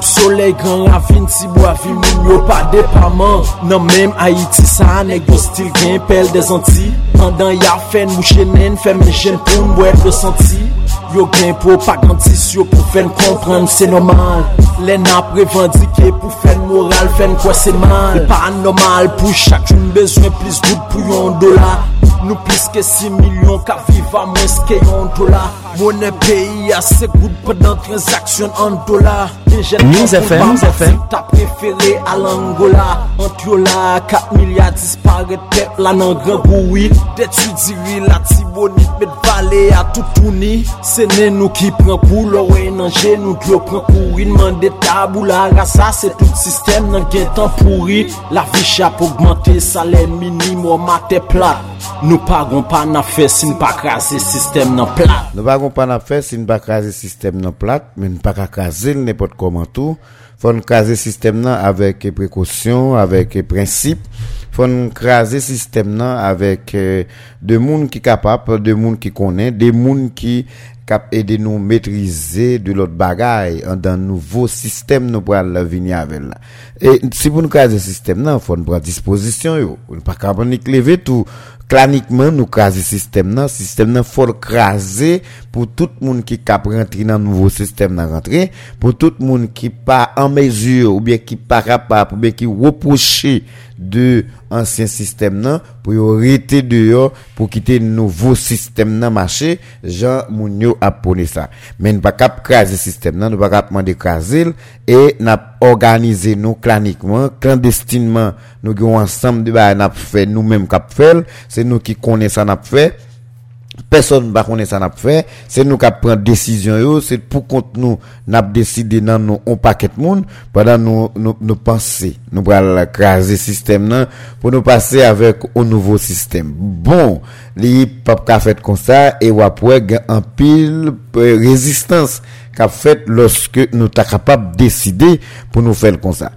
sub soley gran ravine si bo avi moun yo pa depaman. Nan menm Haiti sa anek yo stil gen pel de zanti. Andan ya fen mou chenen fem men jen pou mwen de santi. Yo gen pou pa gantis yo pou fen kompran se normal. Lè nan revandike pou fen moral fen kwa se mal. E pa anormal pou chak joun bezwen plis gout pou yon dola. Nou plis ke 6 milyon ka viva mwen ske yon dola. Mounen peyi ase gout padan transaksyon an dola. News FM Ta prefere al Angola Antiola 4 milyar dispare tep La nan gran boui Detu diri la tibonit Met vale a toutouni. Se nen nou ki pren pou Lorwe nan jen nou glo pren kouri Nman de tabou la rasa Se tout sistem nan gen tan pouri La vi chap augmente Salè minim ou matè plat. Nou pagon pa nan fe n pa kaze sistem nan plat. Nou pagon pa nan fe n pa kaze sistem nan plat Men n pa kaze l nepot ko komantou. Fon kaze sistem nan avek prekosyon, avek prinsip. Fon krasé système nan avec euh, de moun qui capable, de moun qui connaît, de moun qui cap aider nous maîtriser de l'autre bagaille dans nouveau système nous pour venir avec là. Et si pour nous craser système là, faut nous prendre disposition yo. On pas capable lever tout claniquement nous craser système là, système là faut craser pour tout le monde qui cap rentrer dans nouveau système là rentrer, pour tout le monde qui pas en mesure ou bien qui pas capable ou bien qui reprocher de ansyen sistem nan, pou yo rete de yo pou kite nouvo sistem nan mache, jan moun yo ap pone sa. Men pa kap krasi sistem nan, nou pa kap mande krasi l, e nap organize nou klanikman, klandestinman nou gyo ansam de ba nap fe nou menm kap fel, se nou ki kone san ap personne ne connaît ça n'a fait. C'est nous qui prend décision c'est pour compte nous n'a décidé dans nous on paquet monde. Pendant nous nous nous penser nous va craser système nan, pour nous passer avec un nouveau système. Bon li pas ka fait comme ça et ou après en pile euh, résistance qu'a fait lorsque nous sommes capables de décider pour nous faire comme ça.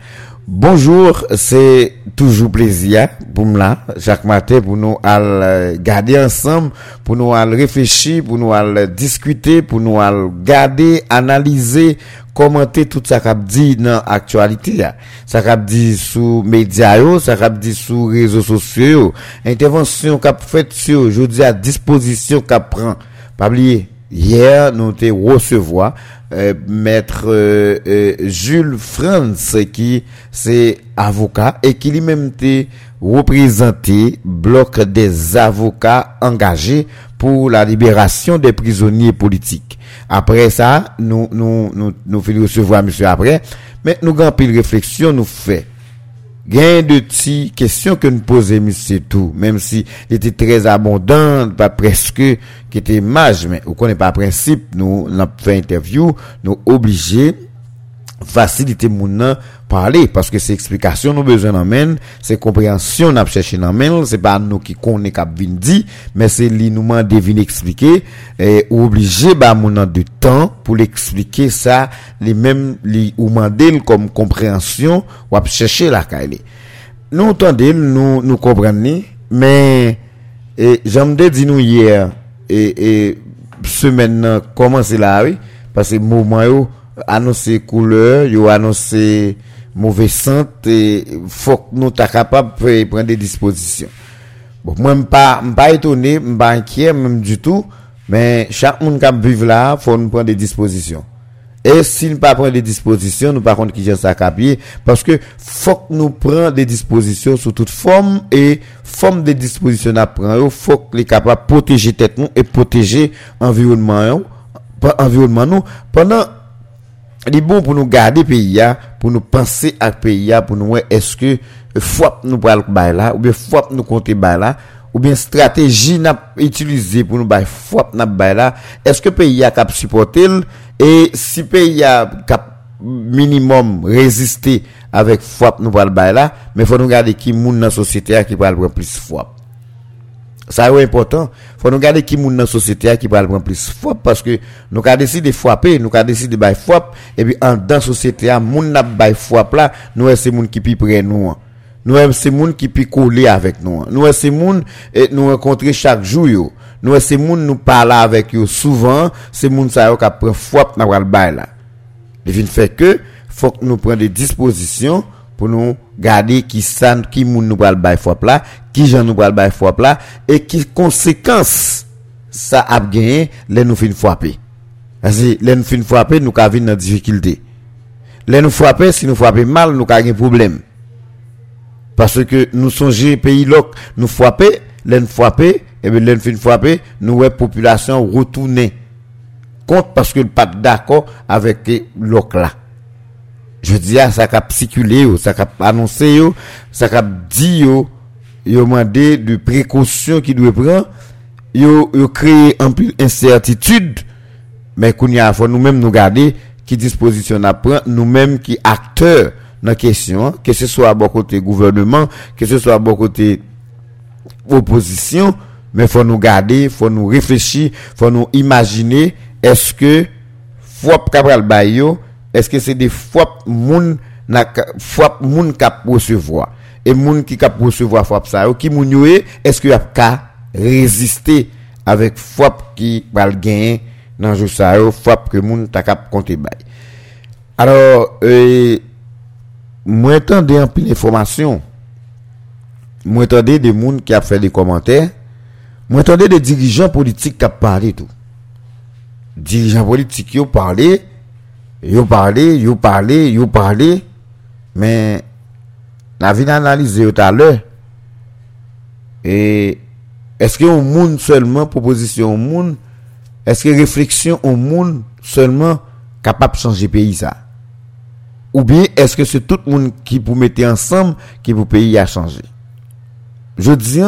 Bonjour, c'est toujours plaisir pour moi chaque matin pour nous aller garder ensemble, pour nous aller réfléchir, pour nous aller discuter, pour nous garder, analyser, commenter tout ça qu'a dit dans l'actualité. Ça qu'a dit sur médias, ça qu'a dit sur réseaux sociaux, intervention qu'a fait sur aujourd'hui à disposition qu'a prend. Pas oublier, hier nous te recevoir euh, maître euh, euh, Jules Franz qui c'est avocat et qui lui-même était représenté bloc des avocats engagés pour la libération des prisonniers politiques. Après ça, nous nous nous nous recevoir monsieur après, mais nous grand pile réflexion nous fait Gain de petites questions que nous posons, monsieur tout, même si il était très abondant, pas presque, qui était mage, mais on connaît pas principe, nous, avons fait interview, nous obligés, fasilite moun nan parle paske se eksplikasyon nou bezwen nan men se komprensyon nan ap chèche nan men se pa nou ki konen kap vin di men se li nouman devin eksplike e, ou oblije ba moun nan de tan pou l'eksplike sa li men li ou mandel kom komprensyon wap chèche la ka ele nou tande nou, nou kompren ni men e, jamde di nou yer e, e semen nan komanse la we pase mouman yo annoncer couleur, yo annoncer mauvais sens et faut que nous ta capable de prendre des dispositions. Bon, moi pas pas étonné, pas inquiet même du tout, mais chaque monde qui vit là, faut nous prendre des dispositions. Et s'il ne pas prendre des dispositions, nous par contre qui gère ça capier parce que faut que nous prenions des dispositions sous toute forme et forme des dispositions à prendre, faut que les capables protéger tête nous et protéger environnement environnement nous pendant il est bon pour nous garder pays pour nous penser à pays pour nous est-ce que faut nous pral là ou bien faut nous compter là ou bien stratégie n'a utilisé pour nous bail faut n'a là. Est-ce que pays a cap supporter et si pays a cap minimum résister avec faut nous pral là mais faut nous garder qui moun dans société qui pral prendre plus foi ça est important. Faut nous garder qui moun dans société qui va prendre plus fort parce que nous avons décidé de frapper, nous avons décidé de bailler frappe et puis en dans société a moun n'a bailler frappe là, nous c'est moun qui pi près nous. Nous c'est moun qui pi coller avec nous. Nous c'est moun et nous rencontrer chaque jour. Nous c'est moun nous parler avec eux souvent, c'est moun ça qui prend frappe le bail là. Il fait que faut nous prenions des dispositions pour nous garder qui ça qui moun nous pral bay fop là qui gens nous pral bay fop là et qui conséquences ça a gagné les nous fin frapper parce que les nous fin frapper nous ka vinn dans difficulté. Les nous frapper si nous frapper mal nous ka un problème. Parce que nous songeons pays loc nous frapper les nous frapper et bien les fin frapper nous ouais population retourner compte parce que pas d'accord avec loc là je dis à ça a circulé ça a annoncé ça a dit yo demandé de précautions qui doit prendre. Yo yo créé un peu incertitude mais qu'on y a faut nous-mêmes nous garder qui disposition à prendre nous-mêmes qui acteurs dans la question que ce soit à bon côté gouvernement que ce soit à bon côté opposition mais faut nous garder faut nous réfléchir faut nous imaginer est-ce que faut Cabral Bayo Eske se de fwap moun na, fwap moun kap posevwa. E moun ki kap posevwa fwap sa yo, ki moun yo e, eske yo ap ka reziste avek fwap ki pal genye nan jou sa yo, fwap ke moun ta kap konti bay. Alors, e, mwen tan de anpil informasyon, mwen tan de de moun ki ap fè de komantèr, mwen tan de de dirijan politik kap pale tou. Dirijan politik yo pale, Yo parlé, yo parlé, yo parlé, mais la vie analysé tout à l'heure. Et est-ce que un monde seulement, proposition au monde, est-ce que réflexion au monde seulement capable de changer pays ça? Ou bien est-ce que c'est tout le monde qui vous mettez ensemble qui vous pays à changer? Je dis,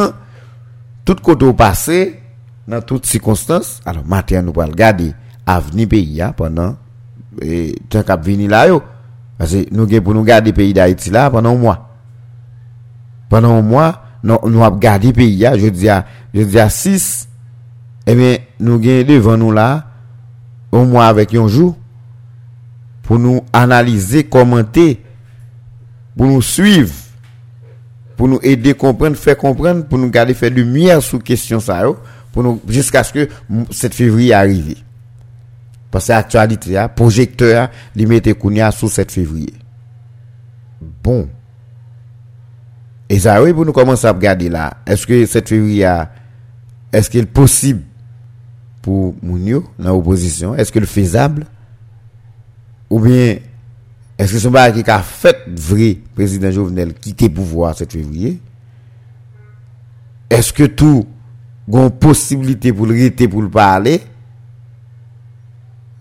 tout côté au passé, dans toutes circonstances, alors maintenant nous allons regarder avenir pays hein, pendant et tant qu'à venir là yo. Parce que nous pour nous garder pays d'Haïti là pendant un mois. Pendant un mois nous nous avons gardé pays là je dis à je dis à 6 et bien nous gagnons devant nous là un mois avec un jour pour nous analyser commenter pour nous suivre pour nous aider comprendre faire comprendre pour nous garder faire lumière sur question ça pour nous jusqu'à ce que 7 février arrive parce que l'actualité, projecteur, il mettait Kounia sous 7 février. Bon. Et ça, oui, pour nous commencer à regarder là, est-ce que 7 février, est-ce qu'il est possible pour Mounio dans l'opposition? Est-ce que c'est faisable? Ou bien, est-ce que c'est un qui a fait vrai président Jovenel quitter pouvoir 7 février? Est-ce que tout, une possibilité pour le pour le parler?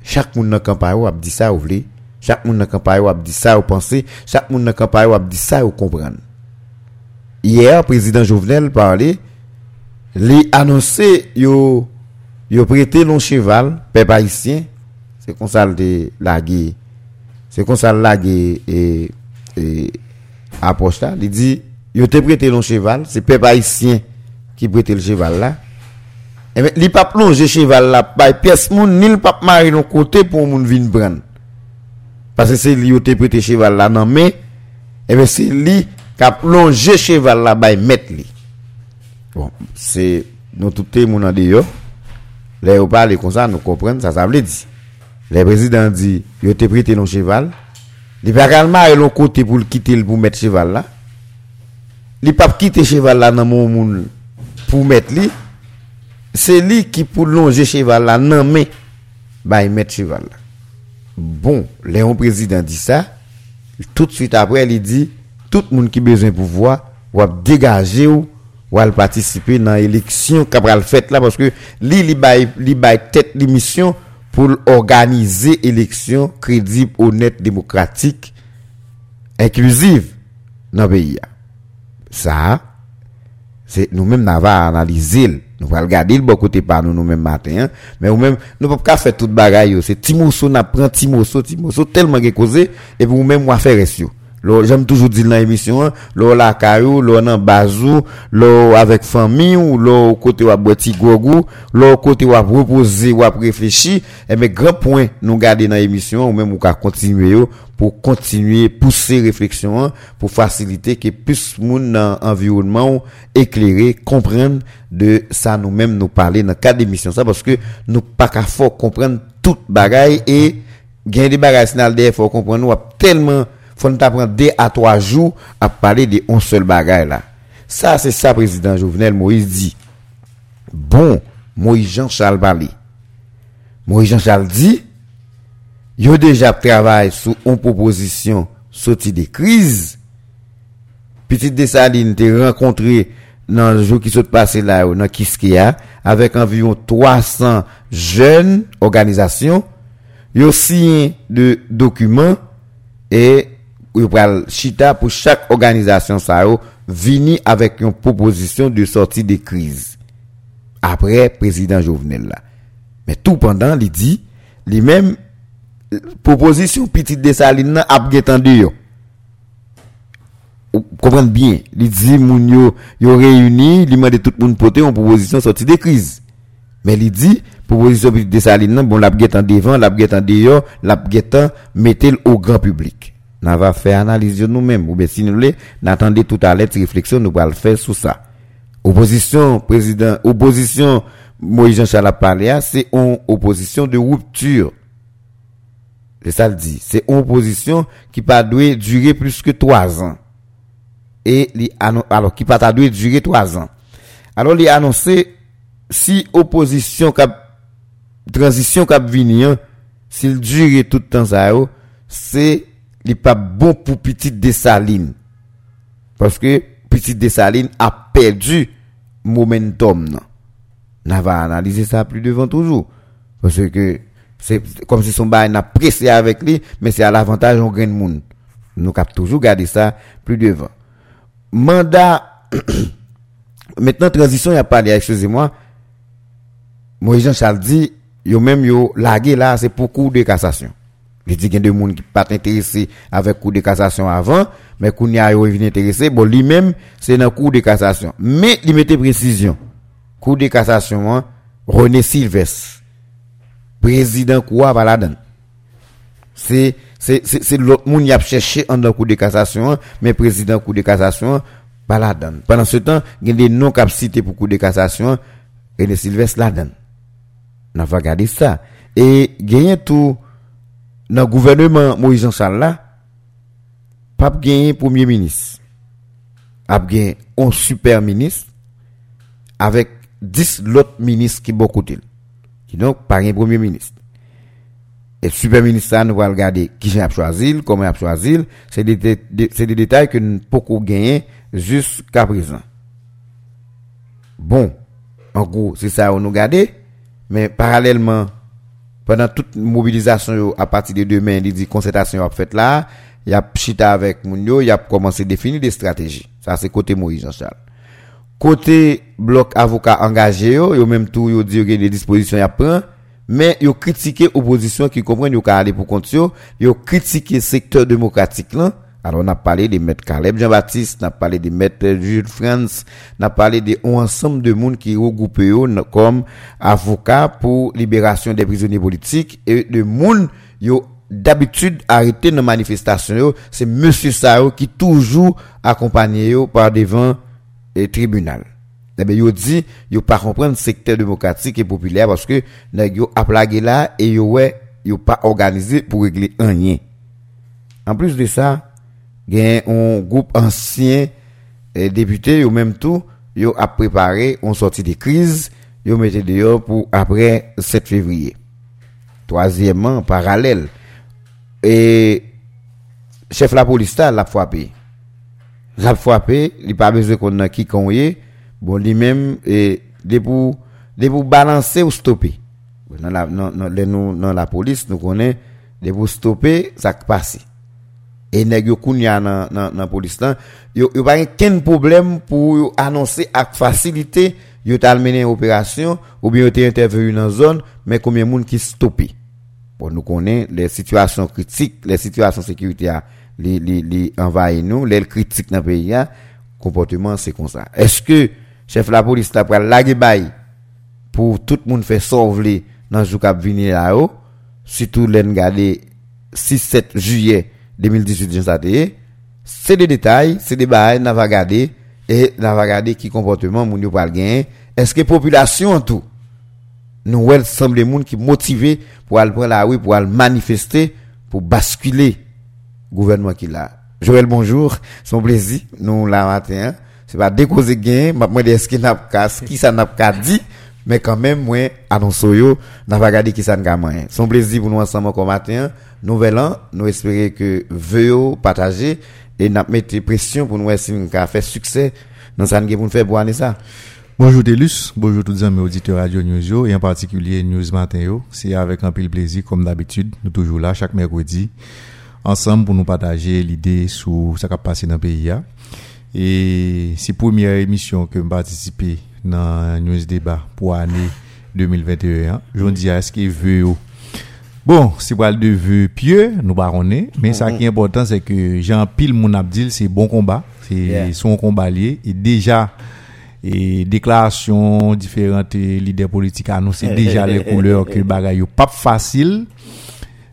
Chaque monde dans campagne a dit ça ou vle chaque monde dans campagne a dit ça ou penser chaque monde dans campagne a dit ça ou comprendre hier président Jovenel parlait les annoncé yo yo prêté long cheval peuple haïtien. C'est comme ça de laguer c'est comme ça et et il dit yo te prêté long cheval c'est peuple haïtien qui prêté le cheval là et bien, il pas plonger cheval là, pas pièce moun, ni le pas marrer non côté pour moun vin prendre. Parce que c'est lui qui prêté cheval là non mais, et bien c'est lui qui a plongé cheval là, bah mettre lui. Bon, c'est, nous tout le monde en dehors. Là, on parle comme ça, nous comprenons, ça, ça veut dire. Le président dit, il a prêté non cheval. Il pas calmer l'on côté pour le quitter pour mettre cheval là. Il pas quitter cheval là dans mon moun pour mettre lui c'est lui qui pour longer cheval là non mais bah il met cheval bon Léon président dit ça. Tout de suite après il dit tout le monde qui besoin pouvoir va dégager ou va participer dans l'élection qu'a fait là parce que lui il bail li tête l'émission pour organiser élection crédible honnête démocratique inclusive dans le pays. Ça c'est nous-mêmes n'avons analysé nous allons regarder le bon côté par nous nous-mêmes matin hein. mais nous même nous pouvons pas faire toute bagaille c'est Timoso n'a prend Timoso Timoso tellement causé et puis nous même moi faire reste J'aime toujours dire dans l'émission, l'eau la caillou, l'eau nan bazou, l'eau avec famille, ou l'eau côté ou à petit gogo, l'eau côté ou à reposer ou à réfléchir. Et eh, mes grands points, nous garder dans l'émission, ou même ou qu'à continuer, pour continuer, pousser réflexion, pour faciliter que plus moun dans environnement éclairé, comprenne de ça nous-mêmes nous parler dans le cadre d'émission ça, parce que nous pas qu'à fort comprendre toute bagaille et gagner des bagailles, sinon, il faut comprendre, nous tellement Fon ta pran 2 a 3 jou ap pale de on sol bagay la. Sa se sa prezident Jovenel Moïse di. Bon, Moïse Jean Charles Bali. Moïse Jean Charles di, yo deja ap travay sou on proposisyon soti de kriz. Petit Desaline te renkontre nan jou ki sot pase la yo nan Kiskeya avek anviyon 300 jen organizasyon. Yo siyen de dokumen e ou pral chita pou chak organizasyon sa yo vini avèk yon proposisyon de sorti de kriz. Apre, prezident Jovenel la. Men tout pendant, li di, li men, proposisyon pitit de salin nan ap getan de yo. Ou kompren bien, li di moun yo yo reyuni, li man de tout moun pote yon proposisyon sorti de kriz. Men li di, proposisyon pitit de salin nan, bon lap getan devan, lap getan de yo, lap getan metel ou gran publik. N'a va faire analyse nous-mêmes ou bien si nous n'attendez tout à l'heure réflexion nous allons faire sur ça. Opposition président opposition Moïse Jean-Charles parlé c'est une opposition de rupture. C'est ça le dit. C'est une opposition qui pas doit durer plus que trois ans. Et alors qui pas doit durer trois ans. Alors il a annoncé si opposition cap transition cap venir s'il dure tout le temps ça c'est n'est pas bon pour petite Dessaline. Parce que petite Dessaline a perdu momentum non. Va analyser ça plus devant toujours. Parce que c'est comme si son bail n'a pressé avec lui mais c'est à l'avantage on gagne monde. Nous cap toujours garder ça plus devant mandat maintenant transition il a parlé excusez-moi. Moïse Jean-Charles dit yo même yo lagué là c'est pour cours de cassation il dit qu'il y a des gens qui pas intéressés avec cours de cassation avant mais qu'on y a vient intéressé bon lui même c'est dans cours de cassation mais il mettait précision cours de cassation hein, René Sylvestre président quoi va la donne c'est c'est c'est l'autre monde qui a cherché en dans cours de cassation hein, mais président cours de cassation pas la donne pendant ce temps il y a des noms qui cités pour cours de cassation René Sylvestre la donne n'a pas regardé ça. Et gagner tout dans le gouvernement Moïse là, pas gagner premier ministre. A gagné un super ministre avec 10 autres ministres qui beaucoup de Qui donc pas un premier ministre. Et super ministre nous va regarder qui j'ai choisi, comment a choisi, c'est des, c'est des détails que nous pouvons gagner jusqu'à présent. Bon, en gros, c'est ça on nous regarder. Mais parallèlement, pendant toute mobilisation à partir de demain, il dit concertation a fait là, il y a chita avec Mounio, il a commencé à définir des stratégies. Ça c'est côté Moïse Jean-Charles. Côté bloc avocat engagé yo, yo même tout yo dit que des dispositions y a prend, mais yo critiqué opposition qui comprend yo ka aller pour compte yo, yo critiqué secteur démocratique là alors, on a parlé de maître Caleb Jean-Baptiste, on a parlé de maître Jules France, on a parlé de un ensemble de monde qui regroupé comme avocats pour libération des prisonniers politiques et de monde yo d'habitude arrêté dans manifestation c'est monsieur Sao qui toujours accompagné par devant le tribunal. Eh bien, yo dit, yo pas comprendre secteur démocratique et populaire parce que, yo a plagué là et yo ouais, yo pas organisé pour régler rien. En plus de ça, gen un groupe ancien eh, député ou même tout yo a préparé une sortie de crise yo mettez dehors pour après 7 février. Troisièmement parallèle. Et chef la police l'a frappé. L'a frappé il pas besoin qu'on a qui est. Bon même et de pour de pour balancer ou stopper. Dans la dans, dans, dans la police nous connaît de passe et nèg yo kounya nan nan nan police là yo pas problème pour annoncer avec facilité yo t'a mené opération ou bien yo intervenu dans zone mais combien monde qui stoppé pour nous connaît les situations critiques les situations sécuritaires les les les envahissent nous les critiques dans pays comportement c'est comme ça. Est-ce que chef la police t'a pris la bail pour tout le monde faire sauver dans jour cap venir là haut surtout les regarder 6 7 juillet 2018 c'est des détails c'est des bails n'a va regarder et n'a va regarder qui comportement moun yo pral est-ce que population en tout nous ouais semble monde qui motivé pour aller prendre la rue pour aller manifester pour basculer gouvernement qui là. Joël bonjour, son plaisir nous la matin. Hein. C'est pas décauser gain, moi est-ce qu'il n'a pas qui ça n'a pas dit? Mais quand même moi annonce yo n'a pas regardé qui ça n'a moyen. Son plaisir pour nous ensemble comme matin. Nouvel an, nous espérons que veuillez partager et n'a mettre pression pour nous essayer de faire succès dans ça pour nous faire boire ça. Bonjour Delus, bonjour tous les amis auditeurs Radio News et en particulier News Matin C'est avec un de plaisir comme d'habitude, nous toujours là chaque mercredi ensemble pour nous partager l'idée sur ce qui a passé dans le pays. Et c'est la première émission que je participe nan News Débat pou ane 2021. Jondi a eske ve yo. Bon, se wale de ve pye, nou barone, men sa ki important se ke jan pil moun abdil se bon komba, se yeah. son komba liye, e deja e deklarasyon diferente lider politik anonsi deja le kouleur ke bagay yo pap fasil,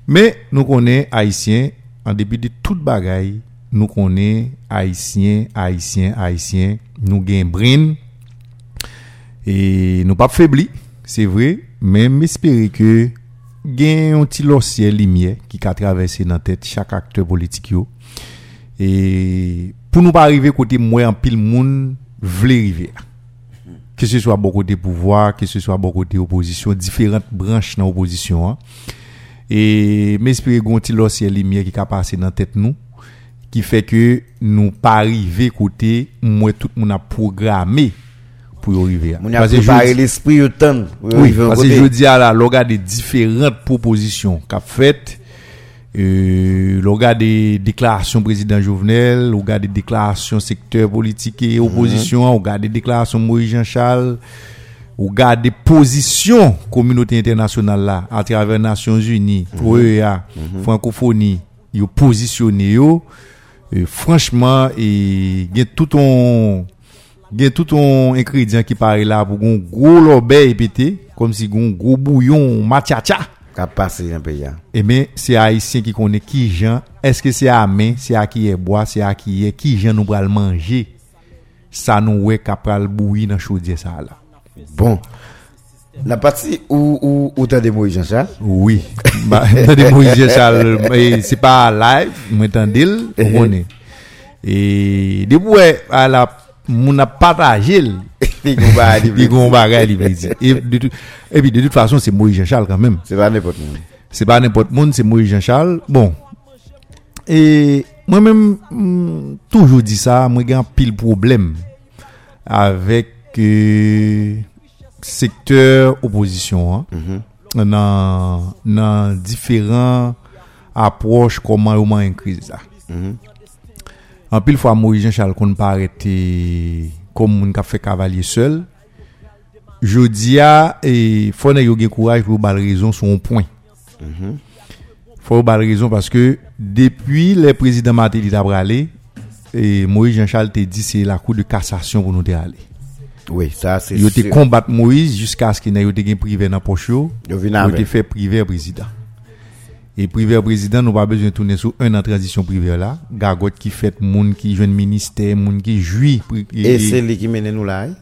men nou konen Haitien, an depi de tout bagay, nou konen Haitien, Haitien, Haitien, nou gen brin, et nous pas faibli c'est vrai mais j'espère que gagne un petit ciel lumière qui a traversé dans tête chaque acteur politique et pour nous pas arriver côté moi en pile monde vle river. Que ce soit beaucoup de pouvoir, que ce soit beaucoup de opposition, différentes branches dans l'opposition. Hein. Et m'espérer gonti l'ocier lumière qui a passé dans tête nous, qui fait que nous pas arriver côté, moi tout le monde a programmé pour y arriver. On a préparé l'esprit au temps. Oui, parce que je dis à la, l'on des différentes propositions qu'a faites, euh, l'on des déclarations président Jovenel, l'on des déclarations secteur politique et opposition, mm -hmm. on des déclarations Moïse Jean-Charles, on des positions communauté internationale là, à travers Nations Unies, mm -hmm. OEA, mm -hmm. francophonie, ils ont positionné, euh, franchement, et, il y a tout un, gen tout yon inkridyen ki pare la pou goun gwo lobe epete, kom si goun gwo bouyon matyacha. Kap pase yon pe ya. Eme, se a isyen ki konen ki jan, eske se a men, se a ki ye boa, se a ki ye ki jan nou pral manje, sa nou we kap pral bouyi nan chodye sa la. Bon, la pati ou, ou, ou tan de Moïse Jean-Charles? Oui, tan de Moïse Jean-Charles, se pa live, mwen tan dil, mwen konen. E debouwe a la moun a partagé le et puis de toute façon c'est Moïse Jean Charles quand même. C'est pas n'importe monde c'est pas n'importe monde c'est Moïse Jean Charles. Bon. Et moi même mm, toujours dit ça moi j'ai un pile problème avec euh, secteur opposition hein, mm -hmm. nan, nan différents approches comment on en crise là mm -hmm. En pile fois Moïse Jean-Charles qu'on pas arrêté comme moun ka fait cavalier seul. Je dis à et faut eu courage pour bal raison sur un point. Mm Faut bal raison parce que depuis le président Matéli Dabralé et Moïse Jean-Charles te dit c'est la cour de cassation pour nous aller. Oui, ça c'est Yo te combattre Moïse jusqu'à ce qu'il n'ait eu privé dans poche. Yo te fait privé président. Et privé président, nous pas besoin de tourner sur un en transition privée là. Gagot qui fait moun qui jeune ministère, moun qui jouit. Et c'est lui qui mène nous là. Hein?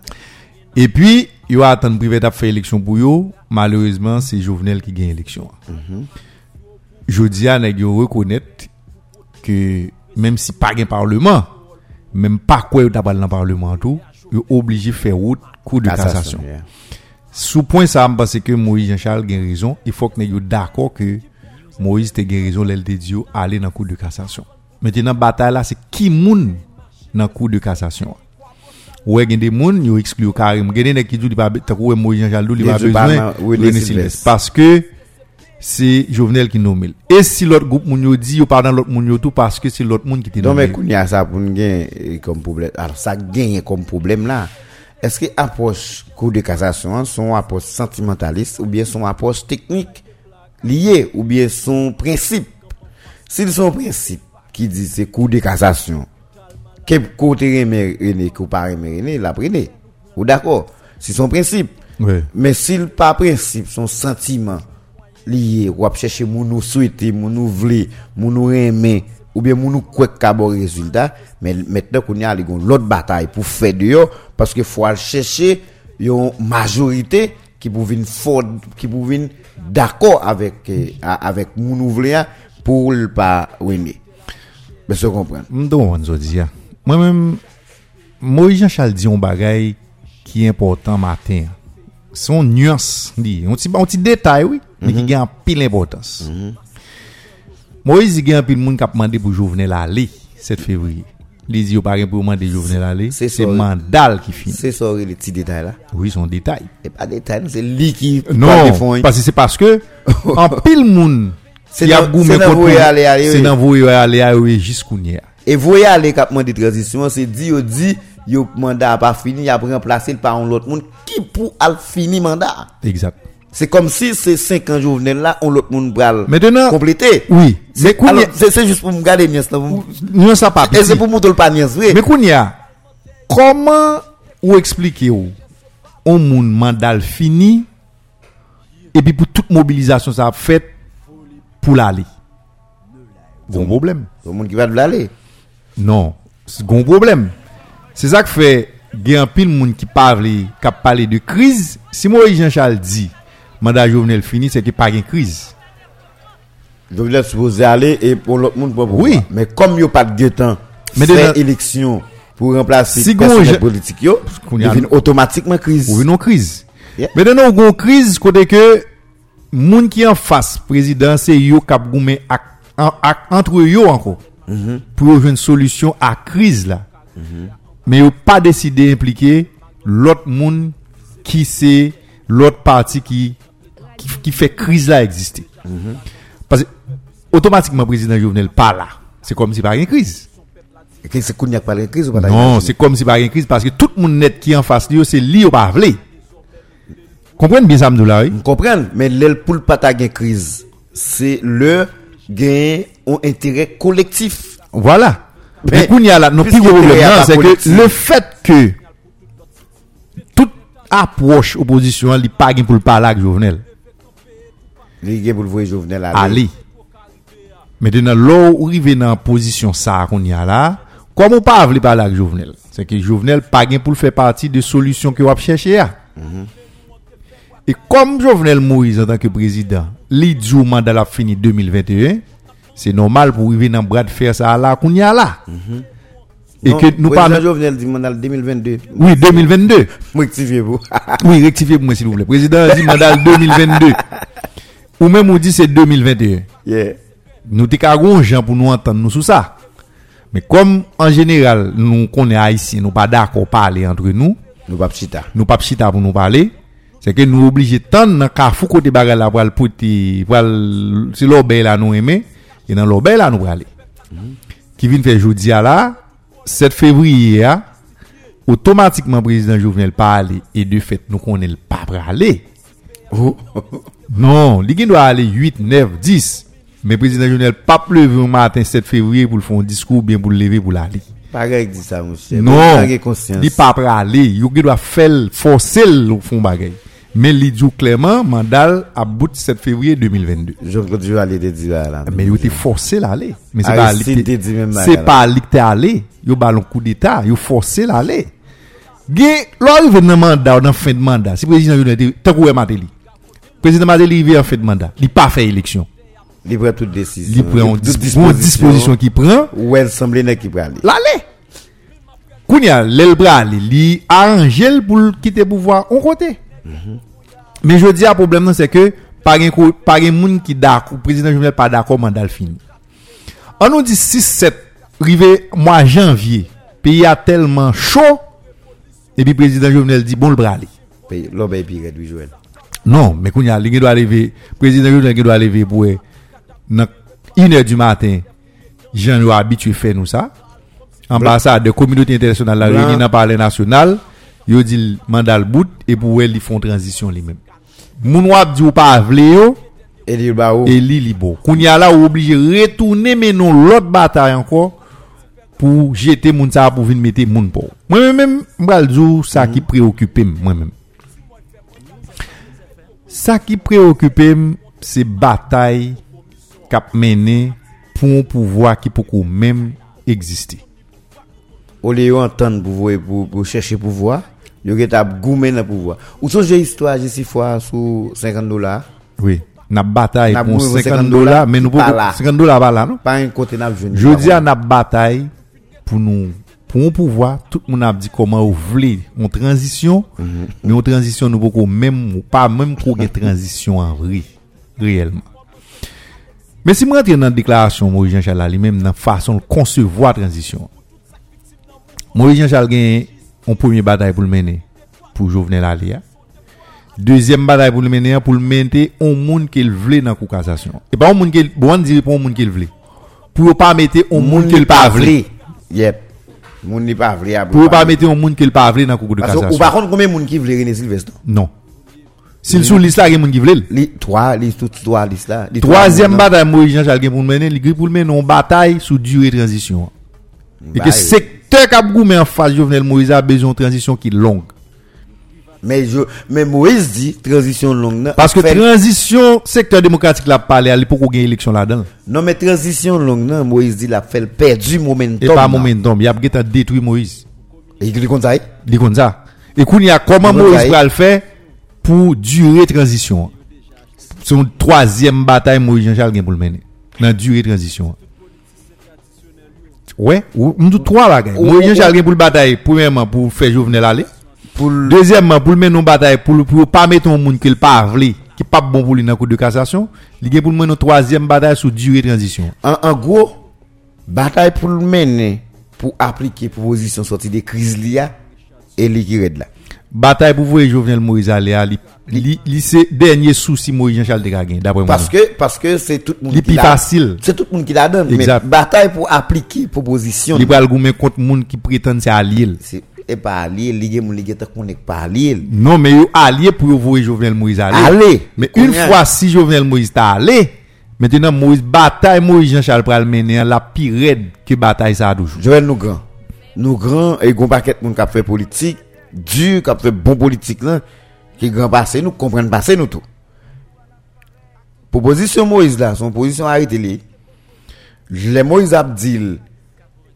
Et puis, il y a attendre privé d'ap fait élection pour yo. Malheureusement, c'est Jovenel qui gagne élection. Mm -hmm. Je dis à reconnaître que même si pas un parlement, même pas quoi yo dans le parlement tout, yo obligé faire route coup de cassation. Sous point ça, parce que Moïse Jean-Charles a raison, il faut que nous d'accord que Moïse te gen rezon lèl te diyo ale nan kou de kassasyon. Mètenan batay la se ki moun nan kou de kassasyon. Ouè gen de moun, yo ekskli yo karim. Gen de nek ki djou li pa be, tak ouè Moïse Jean Jaldou li pa bezwen, René Silvestre. Paske, se Jovenel ki nomel. E si lot goup moun yo di, yo pardan lot moun yo tou, paske se lot moun ki te nomel. Don men koun ya sa pou gen eh, kom problem, al sa gen yon kom problem la. Eske apos kou de kassasyon, son apos sentimentalist ou bien son apos teknik? Lié ou bien son principe. S'il son principe qui dit c'est coup de cassation, quel côté René ou pas René, la prenez. Ou d'accord? C'est son principe. Mais s'il pas principe, son sentiment lié, ou chercher mon nous souhaiter, mon nous vouloir, mon nous aimer, ou bien mon nous quoi bon résultat, mais maintenant qu'on y a l'autre bataille pour faire de parce que faut chercher une majorité ki pou vin fod, ki pou vin d'akor avèk eh, avèk moun ouvle ya pou l'pa wèmye. Mè se kompren. Mdou an zo di ya. Mwen mèm, Moïse Jean Charles di yon bagay ki important matin. Son nuans li. On ti, on ti detay wè, oui, mm mhm. -hmm. ki gen pil importans. Mm -hmm. Moïse gen pil moun kap mande pou jouvene la li 7 fevriye. Li di yo pa gen pou mande Jovenel Ale, se mandal ki fin. Se sori le ti detay la. Oui, son detay. E pa detay, se li ki pa defon. Non, parce se paske, an pil moun, se nan voye ale ale yo. Se nan voye ale ale yo, jis kounye a. E voye ale kapman de transisyon, se di yo di, yo manda pa fini, ya pren plase l pa an lot moun, ki pou al fini manda. Exact. C'est comme si c'est 5 ans Jovenel là, on l'autre monde bral Maintenant, compléter. oui, c'est c'est juste pour me garder là. pour- nous ça pas Et c'est pour montrer le pas nièce, oui. Mais kounya, comment ou expliquer ou on moun mandal fini et puis pour toute mobilisation ça a fait pour l'aller. Bon problème. Le monde qui va l'aller. Non, c'est un problème. C'est ça que fait gen pile moun qui parle qui parle de crise. Si Moïse Jean-Charles dit mandat Jovenel fini, c'était pas une crise. Jovenel supposé aller et pour l'autre monde pas pour Oui. Mais comme il n'y a pas de temps, faire élection pour remplacer si personnel politique, yo, il devient automatiquement crise. Oui, non crise. Yeah. Maintenant, on a une crise côté que moun qui en face président c'est yo cap goumé entre yo encore. Mm -hmm. Pour avoir une solution à crise là. Mm -hmm. Mais yo pas décidé impliquer l'autre monde qui c'est l'autre parti qui qui qui fait crise là exister. Parce que automatiquement président Jovenel pas là. C'est comme si pas une crise. C'est qu'on y a pas de crise ou pas Non, c'est comme si pas une crise parce que tout le monde net qui en face lui c'est lui ou pas vle. Comprenez bien ça là, oui? Vous comprenez Mais le pas ta gain crise, c'est le gain un intérêt collectif. Voilà. Mais, qu'on y a là, non plus gros problème, c'est que le fait que toute approche opposition, li pas gen pour le parler avec Jovenel. Gars pour le voir Jovenel. Ali. Maintenant, là où arrive dans position ça qu'on y a là, comme on pas vle parler avec Jovenel, c'est que Jovenel pas pour le faire partie de solution que on chercher là. Et comme Jovenel Moïse en tant que président, li dit au mandat la fini 2021, c'est normal pour arriver dans bras de fer ça là qu'on y a là. Et Non, que nous parlons Jovenel dit mandat 2022. Oui, 2022. Rectifiez vous. Oui, rectifiez pour moi s'il vous plaît. Président dit mandat 2022. Ou même on dit c'est 2021. yeah. Nous qu'à gens pour nous entendre nous sur ça. Mais comme en général, nous connaissons haïtiens, nous pas d'accord parler entre nous, Nous pas chita. nous pas chita pour nous parler, c'est que nous obligés tendre dans carrefour côté bagarre là pour pour aller- c'est l'obé là nous aimer et dans l'obé là nous aller. Qui vient faire jeudi là 7 février là, automatiquement président Jovenel pas aller et de fait nous connaissons pas pour aller. Non, li gen do a ale 8, 9, 10. Men prezident Jovenel pa pleve yon matin 7 fevriye pou l fon diskou, bien pou l leve pou l ale. Bagay di sa monsye. Non, li pa pre ale. Yo gen do a fel, fosel l fon bagay. Men li djou kleman, mandal ap bout 7 fevriye 2022. Jovenel Jovenel ale de di la la. Men yo te fosel ale. Men se pa alik te, se pa alik te ale. Yo balon kou d'eta, yo fosel ale. Gen, lor yon ven nan mandal, nan fin de mandal, si prezident Jovenel te koue mate li. Prezident Madeli vye an fèd mandat. Li pa fè eleksyon. Li pren tout desisyon. Li pren bon disposisyon ki pren. Ou el semblé ne ki pren li. Lale! Kounia, lèl bra li, li aranjel pou kite pouvoi an kote. Mhm. Men je di a problem nan se ke pari moun ki dak ou prezident jounel pa dak ou mandal fin. An nou di 6-7, rive mwa janvye, peyi a telman chou, epi prezident jounel di bon l bra li. Lò be epi redwi jounel. Non, mais quand il y a doit arriver, le président doit arriver pour dans 1h du matin, gens nous habitués faire nous ça. Ambassade de communauté internationale la réunie dans palais national, yo dit mandat bout et pour elle ils font transition lui-même. Moun wap di ou pas vle yo, Eli Bao. Eli Libo. Koun ya la ou oblige retourner menon l'autre bataille encore pour jeter moun ça pour venir mettre moun pour. Moi même, m'bral djou ça qui préoccupe moi même. Ça qui préoccupe c'est bataille qu'a mené pour un pouvoir qui peut même exister. Au lieu d'entendre pour, voir- pour, pour chercher pouvoir, Yo get ap goumen nan pouvoi. Ou son histoire jè si fwa sou 50 dollars, Oui. N'a bataille pour bourre 50 50 dollars, mais nous pas pouvons là. 50 dollars pas là, non? pa yon kote nan jwen. Je dis à n'a bataille pour nous pour un pouvoir, tout le monde a dit comment vous voulez une transition, mm -hmm. mais une transition nous beaucoup même pas même pour une transition en vrai réellement. Mais si je rentre dans la déclaration Maurice Jean Charles lui-même dans la façon de concevoir la transition. Maurice Jean Charles gagne une première bataille pour le mener pour Jovenel Alia. Deuxième bataille pour le mener pour le mener au monde qu'il voulait dans la cassation. Et pas au monde qu'il bon dire pour au monde qu'il voulait. Pour pas mettre au monde qu'il pas voulait. Yep. Moun ni pa vle a Pour pas mettre un monde qu'il pas voulait dans la cour de que ou cassation. par contre combien moun ki vle René Sylvestre? Non. S'il sous liste là, il y a monde qui voulait. Li 3, li tout 3 liste là. Troisième trois bataille, Moïse Jean-Charles pour le mener, il pour le mener une bataille sous durée de transition. Et que Bah, secteur Cap Goumé en face Jovenel Moïse a besoin de transition qui est longue. Mais je mais Moïse dit transition longue nan. Parce que Fait- transition, secteur démocratique l'a parlé, il faut qu'on gagne élection là-dedans. non mais transition longue nan Moïse dit la fait perdu momentum. Et pas momentum, il y a détruit Moïse. Et il dit comme ça. Il comme ça. Et qu'on y a comment Moïse va le faire pour durer transition? C'est une troisième bataille Moïse Jean-Charles pour le mener. Dans durée transition. Ouais, ou nous trois bagages. Moïse Jean-Charles pour le bataille premièrement pour faire Jovenel aller. Deuxièmement, pour le mener une bataille, pour ne pas mettre un monde qui n'est pas avlé, qui n'est pas bon pour lui dans la Cour de cassation, il y pour mener une troisième bataille sur durée de transition. En, en gros, bataille pour le mener, pour appliquer proposition sortie des crises liées, et liquide là. Bataille pour vous et Jovenel Moïse Aléa, c'est dernier souci Moïse Jean-Charles Descarguin, d'après moi. Parce que, parce que c'est tout le monde qui facile. C'est tout le monde qui la donne. Mais bataille pour appliquer proposition. Il va le contre monde qui prétend c'est allié. C'est e pa alye, lige moun lige tak moun ek pa alye. Non, men yo alye pou yo vouye Jovenel Moïse alye. Alye. Men yon fwa si Jovenel Moïse ta alye, maintenant Moïse bataille Moïse Jean-Charles pral mener la pire raide que bataille ça toujours. Joël nous grand. Nous grand et gon paquet moun k'ap fait politique, dur k'ap fait bon politique là qui grand passé nous comprendre passé nous tout. Proposition Moïse là, son position arrêtée li. Les Moïse Abdil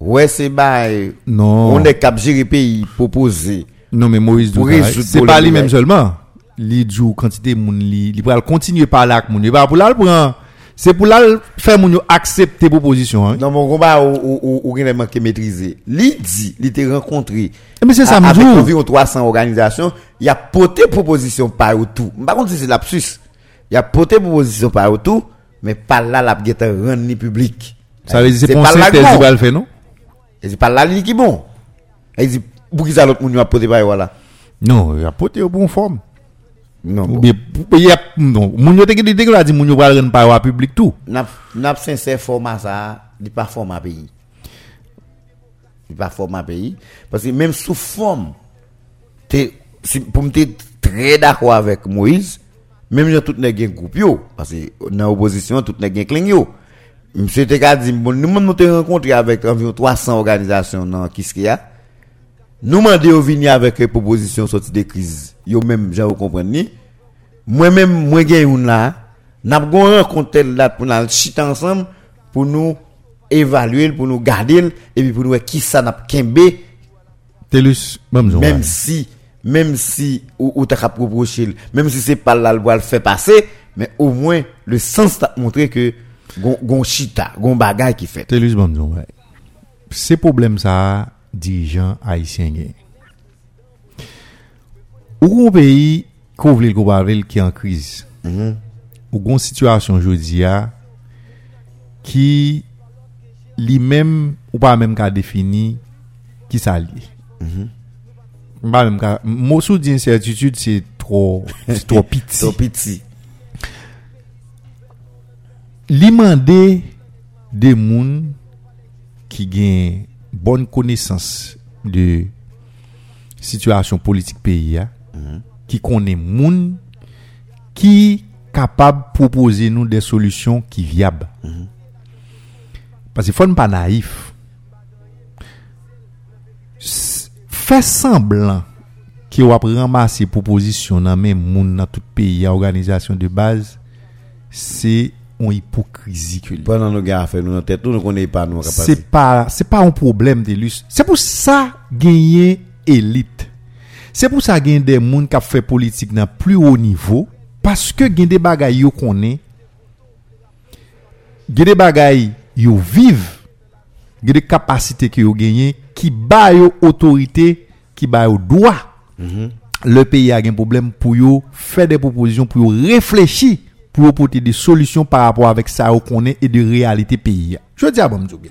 ouais c'est bail Non. on est cap gérer pays proposé. Non, mais Douta, résoudre c'est pas lui-même seulement. Li djou quantité moun li, li pral continuer parler avec moun. Pas pour là le prend. C'est pour là faire moun accepter proposition hein. Dans mon combat ou ou ou gen manqué maîtriser. Li dit, li te rencontré. Eh, Mais c'est ça a- avec environ 300 organisations, il y a porté proposition par tout. Par contre, c'est lapsus. Il y a porté proposition par tout, mais pas là la geta rendre ni public. Ça veut dire c'est pas là bon. va le faire non? Et c'est pas là li qui bon. Et dit pour qui ça l'autre monde a porté par voilà. Non, il a poté au bon forme. Non. Ou bien il y a non, moun yo te dit que la dit moun yo pral rendre par public tout. N'a n'a sincère format ça, il pas format pays. Il pas format pays parce que même sous forme t'es pour me très d'accord avec Moïse, même si tout n'est gain groupe yo parce que dans opposition tout n'est gain cling yo. Monsieur te ka dit bon nous nous te rencontré avec environ 300 organisations dans Kiskia. Nous mandé au venir avec une proposition sortie de crise. Yo même ni. Moi-même, moi, gen yon là, pas rencontre tel là pour nous chiter ensemble, pour nous évaluer, pour nous garder, et puis pour nous voir qui ça n'a pas kembe, Telus, même si, même si, ou, ou t'as même si c'est pas là le fait passer, mais au moins, le sens t'a montré que, Gon chita, gon bagay ki fet. Telus Bamzon, se problem sa dirijan haisyen gen. Ou kon peyi kou vle kou baril ki an kriz. Mm -hmm. Ou kon situasyon jodi ya ki li men ou pa men ka defini ki sa li. Mm -hmm. Mba men ka, mosou di incertitude se tro, se tro piti. tro piti. li mande de moun ki gen bonne konesans de situasyon politik peyi ya, mm -hmm. ki konen moun ki kapab proposi nou de solusyon ki viab. Mm -hmm. Pase fon pa naif. Fè semblan ki wap ramase proposisyon nan men moun nan tout peyi ya organizasyon de baz, se une hypocrisie que. Pendant nous gars fait nous tête, nous connaissons pas nous c'est pas c'est pas un problème de luxe c'est pour ça gagner élite. C'est pour ça a des gens qui fait politique dans plus haut niveau. Parce que a des bagailles yo connaît. A des bagailles yo vivent a des capacités que yo gagné qui ba yo autorité qui ba yo droit. Le pays a un problème pour yo faire des propositions pour yo réfléchir pou ou pote de solusyon par rapport avek sa ou konen e de realite peyi ya. Jodi a bon mzouge.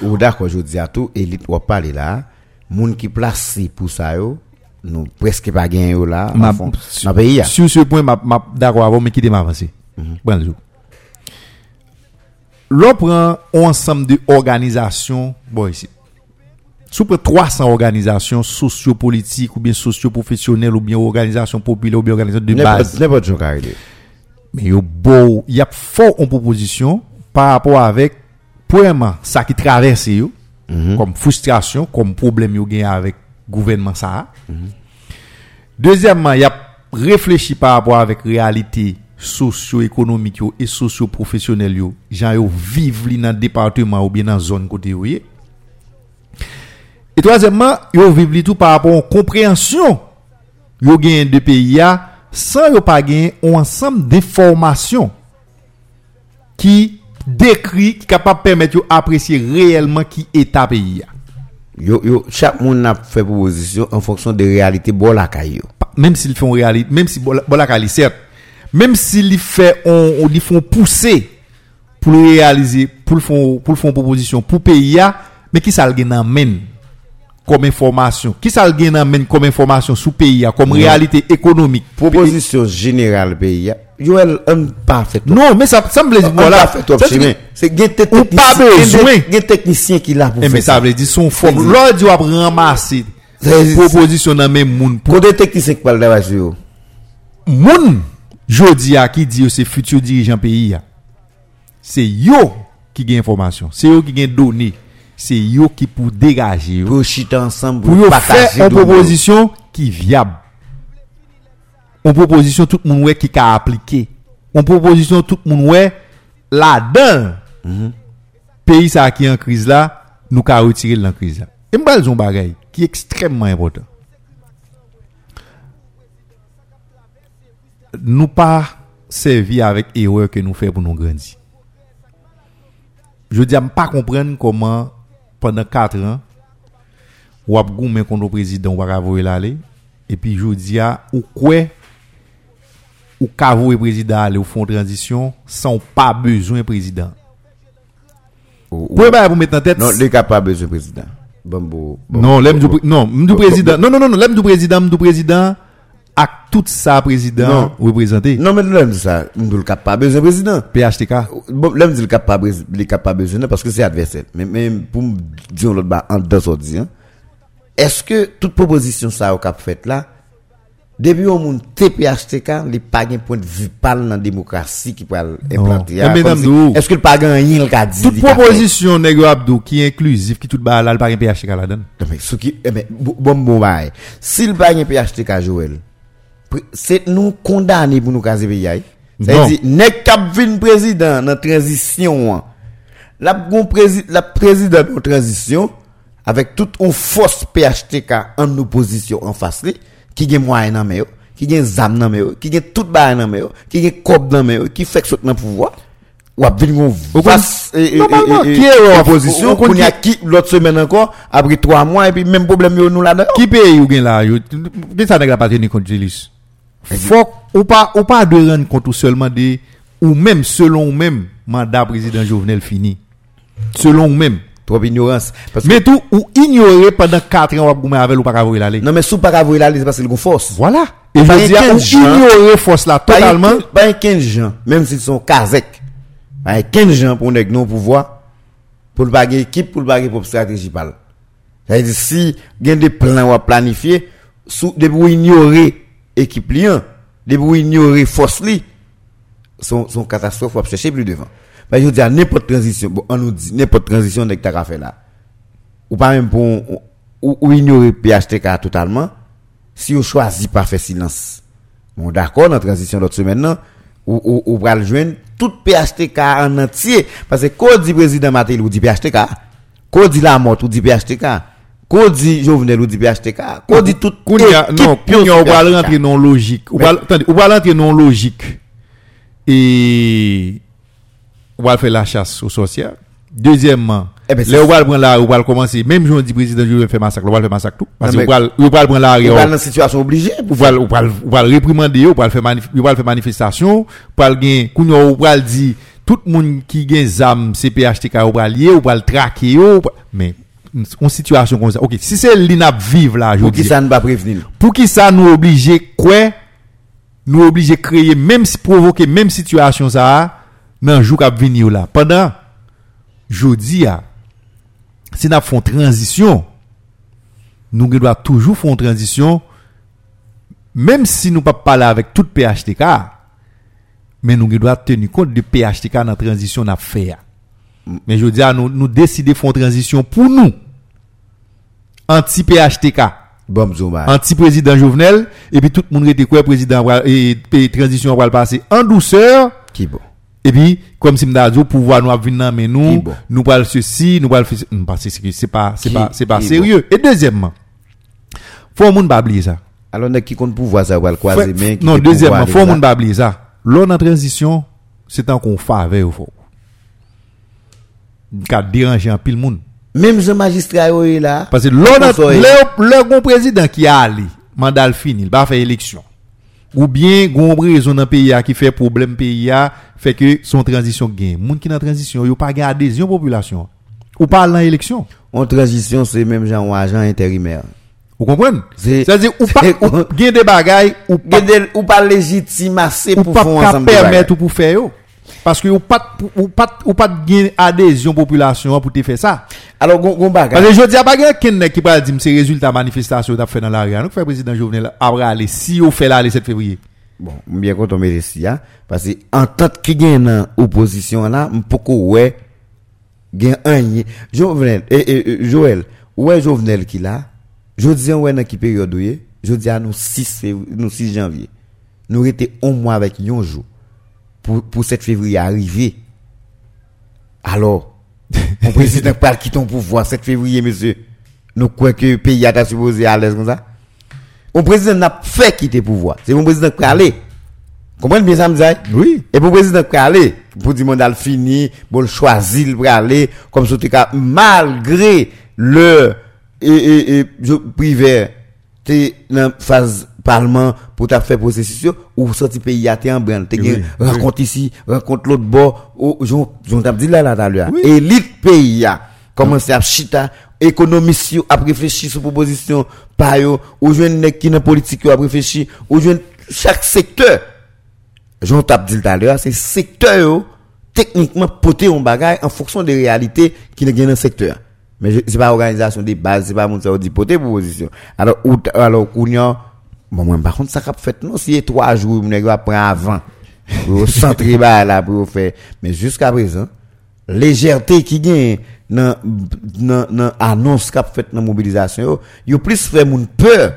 Ou da kwa jodi a tou, elit wap pale la, moun ki plase pou sa yo, nou preske pa gen yo la, ma, fond, su, ma peyi ya. Sou se pon, ma da kwa avon me ki de ma avanse. Mm -hmm. Bon mzouge. Lò pren ansam de organizasyon, bon isi, sou pren 300 organizasyon sosyo-politik ou bien sosyo-profesyonel ou bien organizasyon popile ou bien organizasyon de base. Nè pot, pot jokarele. Men yo bo, yap fò an proposisyon par rapport avèk pwèman sa ki travesse yo, mhm. mm -hmm. kom frustrasyon, kom problem yo gen avèk gouvenman sa. Mm -hmm. Dezyèmman, yap reflechi par rapport avèk realite sosyo-ekonomik yo e sosyo-profesyonel yo, jan yo vive li nan departement ou bien nan zon kote yo ye. Et troazèmman, yo vive li tou par rapport an komprehansyon yo gen de peyi ya san yo pa gen yon ansam de formasyon ki dekri ki kapap permet yo apresye reyelman ki eta peyi ya. Yo, yo, chak moun ap fè proposisyon an fonksyon de realite bolakay yo. Mèm si li fè yon realite, mèm si bolakay li sèp, mèm si li fè on, on li fè yon pousse pou li realize, pou li fè yon proposisyon pou peyi ya, mè ki sal gen nan men. comme information Qui ça gagne amène comme information sous pays comme oui. Non. réalité économique Proposition générale pays Joël, un parfait. Non, mais ça semble dire voilà. C'est un technicien qui l'a pour eh, faire. Mais ça veut dire son forme. L'autre doit ramasser proposition dans même monde. Côté technicien qui parle d'avance yo. Moun jodi a qui dit c'est futur dirigeant pays C'est yo qui gagne information, c'est yo qui gagne données. C'est yo qui pour dégager Pour chiter ensemble pour faire une proposition qui viable. Une proposition tout le monde qui ka appliquer. Une proposition tout le monde là-dedans. Pays ça qui est en crise là, nous ka retirer de la crise là. Et m'bal zon bagay qui est extrêmement important. Nous pas servi avec erreur que nous fait pour nous grandir. Je dis à pas comprendre comment pendant 4 ans ou ap goumen contre le président ou pas voyer l'aller et puis je dis à ou quoi ou ka voyer président aller au fond transition sans pas besoin président. Ou- ou- Pour pour mettre en tête Non, le cas pas besoin président. Bon, bon, non, l'aime du non, président. Non non non l'aime du président, m'du président à tout ça président représenté Non, mais l'homme dit ça, nous le cap pas besoin président. PHTK. Bon, l'homme dit le cap pas le cap pas besoin parce que c'est adversaire. Mais même pour me dire l'autre bas en deux autres dire, est-ce que toute proposition ça au cap fait là depuis au monde TPHTK, les pas gain point de vue parle dans la démocratie qui peut implanter. Mais si- nous- Est-ce que le pas rien le dit Toute il proposition nègre Abdou qui est inclusive qui tout ba là le pas un PHTK là-dedans. Non, mais ce qui, eh bon, bon, bon, bail. S'il pas un PHTK Joël, c'est nous condamnés pour nous casser pays. Ça veut dire, nest cap vin président dans transition, la, président la président en transition, avec toute une force PHTK en opposition en face, qui gagne moyen dans mes qui gagne zam dans mes qui gagne toute balle dans mes qui gagne cob dans mes qui fait que dans pouvoir. Ou ap vin yon vass Normalman, ki e yon oposisyon Koun ya ki lot semen anko Apri 3 mwa, epi menm problem yon nou la dan Ki pe yon gen la yon Gen sa neg la patre ni kontilis Faut ou pas ou pas de rendre compte ou seulement de ou même selon ou même mandat président Jovenel fini. Selon ou même. Trop ignorance parce Mais tout ou ignorer pendant 4 ans ou avec ou pas ka voyer l'aller. non mais sous pas avoir là c'est parce qu'il une force. Voilà. Et je dis ou 15 gens. ignorer force là totalement. Pas un 15 gens, même s'ils sont kazek. Pas un 15 gens pour nèg non pouvoir pour le baguer équipe pour le baguer pour stratégie parle. Ça veut dire si gen des plans ou planifier sous de pour ignorer équipe liant, de pour ignorer force li son son catastrophe ou chercher plus devant. Mais je dis à n'importe transition, bon, on nous dit n'importe transition nèg ta fait là. Ou pas même pour ou, ou, ignorer PHTK totalement si on choisit pas faire silence. Bon, d'accord, dans la transition l'autre semaine, non, ou, ou, ou pral joindre tout PHTK en entier. Parce que quand dit président Matéli ou dit PHTK, quand dit la mort ou dit PHTK, Qu'on dit Jovenel ou dit PHTK, qu'on dit tout équipe non, sur on va rentrer dans logique. On va, attendez, on va rentrer dans logique. Et, on va faire la chasse aux sorcières. Deuxièmement, Eh ben, là, on va prendre la, on va commencer. Même si on dit président, vais faire massacre, on va le faire massacre tout. Parce Non, qu'on va, on va prendre la Il va dans une situation obligée On va, on va, on va le réprimander, on va le faire on manifestation, on va le gagner, Kounya, on va dire, tout le monde qui gagne zam, CPHTK, on va lier, on va le traquer, on mais, une situation comme ça. OK, si c'est l'inap vive là, je Pour qui ça nous pas prévenir Pour qui ça nous obligé quoi Nous obligé créer même si provoquer même situation ça dans jour qui venir là. Pendant jodi a ah, si nous font transition nous devons toujours faire une transition même si nous pas parler avec toute PHTK mais nous devons tenir compte de PHTK dans la transition à faire ah. Mais je dis à nous nous décider faire une transition pour nous anti PHTK Bon, anti-président Jovenel, et puis tout le monde était quoi, président, et, et transition va le passer en douceur, Qui bon? et puis, comme si pouvoir nous venir mais nous, bon? nous parle ceci, nous parle ceci, non, parce que c'est pas, c'est pas, c'est pas sérieux. Et deuxièmement, faut monde pas oublier ça. Alors, on a qui compte pouvoir ça va le croiser qui non, deuxièmement, faut monde pas oublier ça. L'on en transition, c'est un qu'on faveur au ka déranger un pile monde. Même ce magistrat est là. Parce que le bon président qui a allé, mandat fini, il va faire élection. Ou bien, gon raison dans pays qui fait problème pays fait que son transition gagne. Moun qui dans transition, yo pas gagne adhésion population. Ou pas dans élection. En transition, c'est même genre agent intérimaire. Vous comprenez C'est-à-dire, ou pas, ou, des bagailles, ou pas, ou pas légitimer pour faire ensemble. Ou pas permettre ou pour faire yo. Parce que ou pas, ou pas, ou pas adhésion population pour te faire ça. Alors, gon, gon bagage. Parce que je dis à pas quelqu'un qui va dire c'est résultat manifestation t'a fait dans la rue. Nous fait président Jovenel après aller si on fait là le 7 février. Bon, bien content mais ici hein parce que en tant que gagne dans opposition là, m'poko ouais gagne un Jovenel et, et, et, Joël, ouais Jovenel qui là? Je dis ouais dans qui période je dis à nous 6 février, nous 6 janvier. Nous était un mois avec un jour pour pour 7 février arriver. Alors, mon président parle qui ton pouvoir 7 février monsieur? Nous croyons que le pays a supposé à l'aise comme ça. Mon président n'a fait quitter pouvoir. C'est mon président qui allé. Comprenez bien ça, me dit? Oui. Et mon président qui allé, pour dire mandat fini, pour le choisir, pour aller, comme ça, malgré le, et, et, et, je, privé, t'es dans phase parlement pour t'a fait processus, ou sorti pays à en branle, t'es Oui, rencontre ici, rencontre l'autre bord, ou, j'en, j'en t'ai dit là, là, tout à. Élite pays, a commencé à chita, économiste a réfléchi sur proposition, par yo, ou jeune nek qui dans politique a réfléchi, ou jeune chaque secteur, j'en tape dit tout à l'heure, c'est secteur yo, techniquement poter un bagage en fonction des réalités qui gagnent dans le secteur. Mais c'est pas organisation des bases, c'est pas mon ça dit poter proposition. Alors, ou, alors, kounya, bon, moi, par contre, ça qu'a fait, non, si y a trois jours, mon va prendre avant, pour centrer ba là, pour faire. Mais jusqu'à présent, légèreté qui gagne dans, dans, dans annonce qu'a fait dans mobilisation, yo, yo plus fait moun peur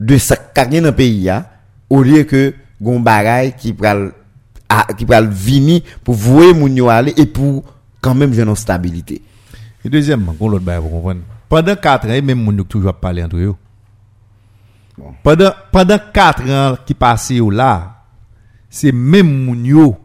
de ça dans le pays, ya, au lieu que, gon bagay qui pral, a- qui pral vini pour vouer moun yo aller et pour quand même une stabilité. Et deuxièmement, qu'on l'autre bail, vous comprenez? Pendant 4 ans, même moun yo toujours parler entre eux. Pendant, pendant 4 ans qui yo là, c'est même moun yo,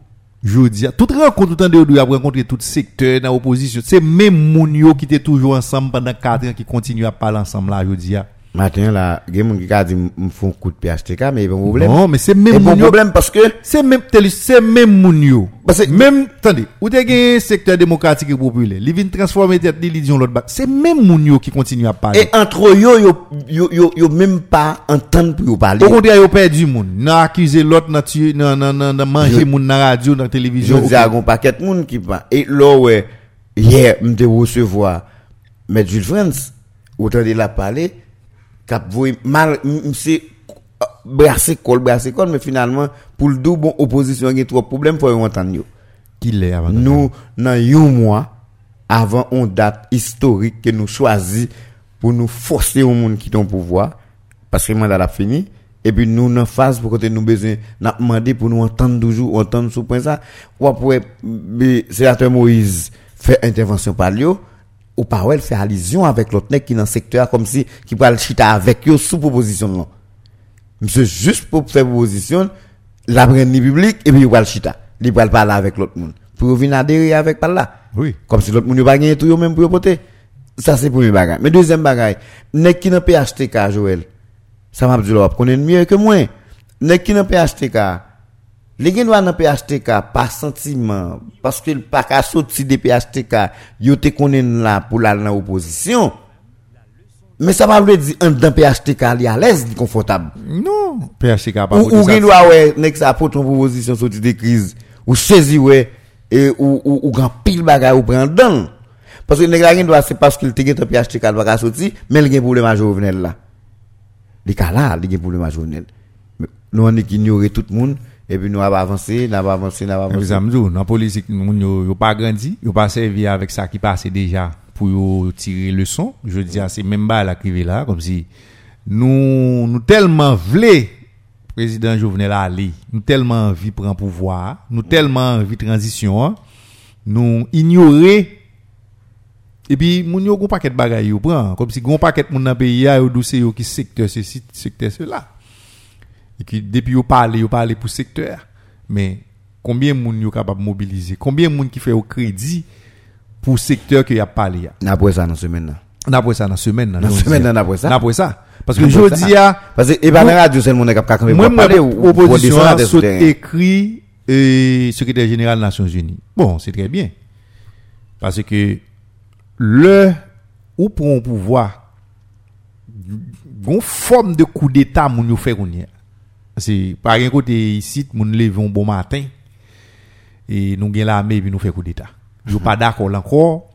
je dis, toute rencontre, tout en dehors, de rencontrer tout secteur dans l'opposition, c'est même moun yo qui étaient toujours ensemble pendant 4 ans qui continuent à parler ensemble là, je dis. Matin la, gen moun ki ka di m foun kout PHTK, men yon problem. Non, men se men moun yo. Yon problem paske? Se men, telis, se men moun yo. Parce que. Même, tande, ou te gen sektor demokratik e popule, li vin transforme tet li li diyon lot bak. Se men moun yo ki kontinu a pale. E antro yo, yo, yo, yo, yo men pa entende pou yo pale. Ou konti a yo perdi moun. Nan akize lot, nan tu, nan, nan, nan, nan manje moun nan radio, nan televizyon. Yo diagon paket moun ki pa. E lo we, ye, mte wosevoa, met Jules France, ou tande la pale, cap voye mal, m'se, brassé col, brassé col, mais finalement, pour le double, bon, opposition, il y a trop de problèmes, faut entendre yo. Qui l'est avant Nous, dans un mois, avant une date historique que nous choisis pour nous forcer au monde qui ton pouvoir, parce que le mandat a fini, et puis nous, dans phase pour que nous besoin, n'a demandé pour nous entendre toujours, entendre ce point ça, ou après, le sénateur Moïse fait intervention par lui, ou ouais, fait allusion avec l'autre nèg qui dans le secteur comme si qui le chita avec eux sous proposition non. Monsieur juste pour faire proposition, la prendre public et puis il va le chita. Il va parler avec l'autre monde. Pour venir adhérer avec par là. Oui. Comme si l'autre monde pas gagné tout même pour voter. Ça c'est premier bagage. Mais deuxième bagage, nèg qui dans PHTK Joël. Ça m'a dit là, connaît mieux que moi. Nèg qui dans PHTK Le genwa nan PHTK pa sentiman, paske l pa ka soti de PHTK, yo te konen la pou la nan oposisyon, me sa pa vle di an dan PHTK li alèz, li konfortab. Non, PHTK pa ou, ou genwa we, nek sa apot an proposisyon soti de kriz, ou sezi we, e, ou, ou, ou gan pil bagay ou pren dan. Paske nek la genwa se paske l te gen tan PHTK l pa ka soti, men l gen problema jovenel la. Li ka la, li gen problema jovenel. Nou an ek ignore tout moun, et puis nous avons avancé, nous avons avancé, nous avons avancé. Zamzou, dans la politique, moun yo, yo pas grandi, yo pas servi avec ça qui passait déjà pour tirer leçon. Je dis, c'est même pas la crivé là, comme si nous, nous tellement vle président Jovenel Ali, nous tellement envie prendre pouvoir, nous tellement envie transition, nous ignorer et puis moun yo gon paquet de bagay yo comme si gon paquet moun pays yo douce yo qui secteur ceci secteur cela et qui depuis yo parle yo parle pour secteur. Mais combien moun yo capable mobiliser? Combien moun qui fait au crédit pour secteur que y a parlé pas ça dans semaine là. d'après ça dans semaine Dans semaine là, d'après ça. d'après ça. Parce que je dis à Parce que et dans la radio c'est le monde qui a moi parler opposition saute écrit euh, secrétaire général des Nations Unies. Bon c'est très bien. Parce que le ou pour pouvoir une forme de coup d'état moun yo fait c'est par un côté ici lève un bon matin et nous gagne l'armée puis nous fait coup d'état. Yo pas d'accord là encore.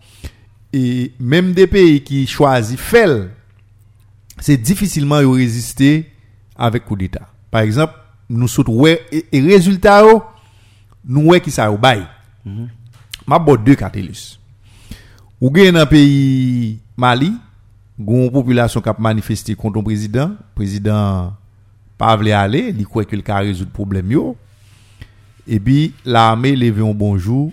Et même des pays qui choisissent faire c'est difficilement résister avec coup d'état. Par exemple nous ouais et, et résultat yo nous ouais qui ça yo bail. M'a bon deux cartelus ou gen dans pays Mali gon population qui a manifesté contre le président président pas vle aller il croit que le ka résoudre problème yo. Et puis l'armée levé un bonjour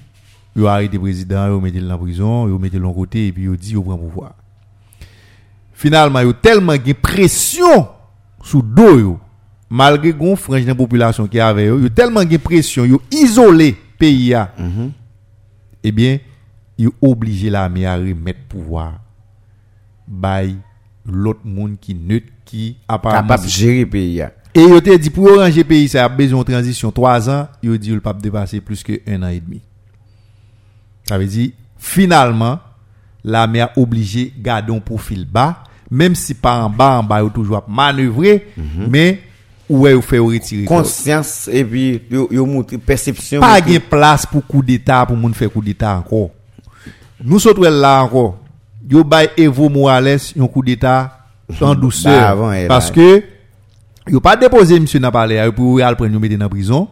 yo arrêté le président yo mettez dans la prison yo mettez l'on côté et puis yo dit yo prend pouvoir finalement yo tellement gen pression sous dos yo. Malgré gon frange de population qui avait yo, yo tellement gen pression yo isolé pays a eh bien yo obligé l'armée à remettre pouvoir bay l'autre monde qui neutre qui apparemment capable de gérer pays ya. Et yo te dit pour ranger pays ça a besoin de transition 3 ans, yo dit le pas dépasser plus que un an et demi. Ça veut dire finalement l'armée a obligé garder un profil bas même si pas en bas en bas yo toujours manœuvrer mais où est fait retirer Conscience et puis yo montre perception. pas de place pour coup d'état pour moun faire coup d'état encore. Nous sommes là encore. Yo bay Evo Morales un coup d'état en douceur Bah, elle, parce là. que yo pas déposé monsieur n'a parlé pour al prendre mettre dans prison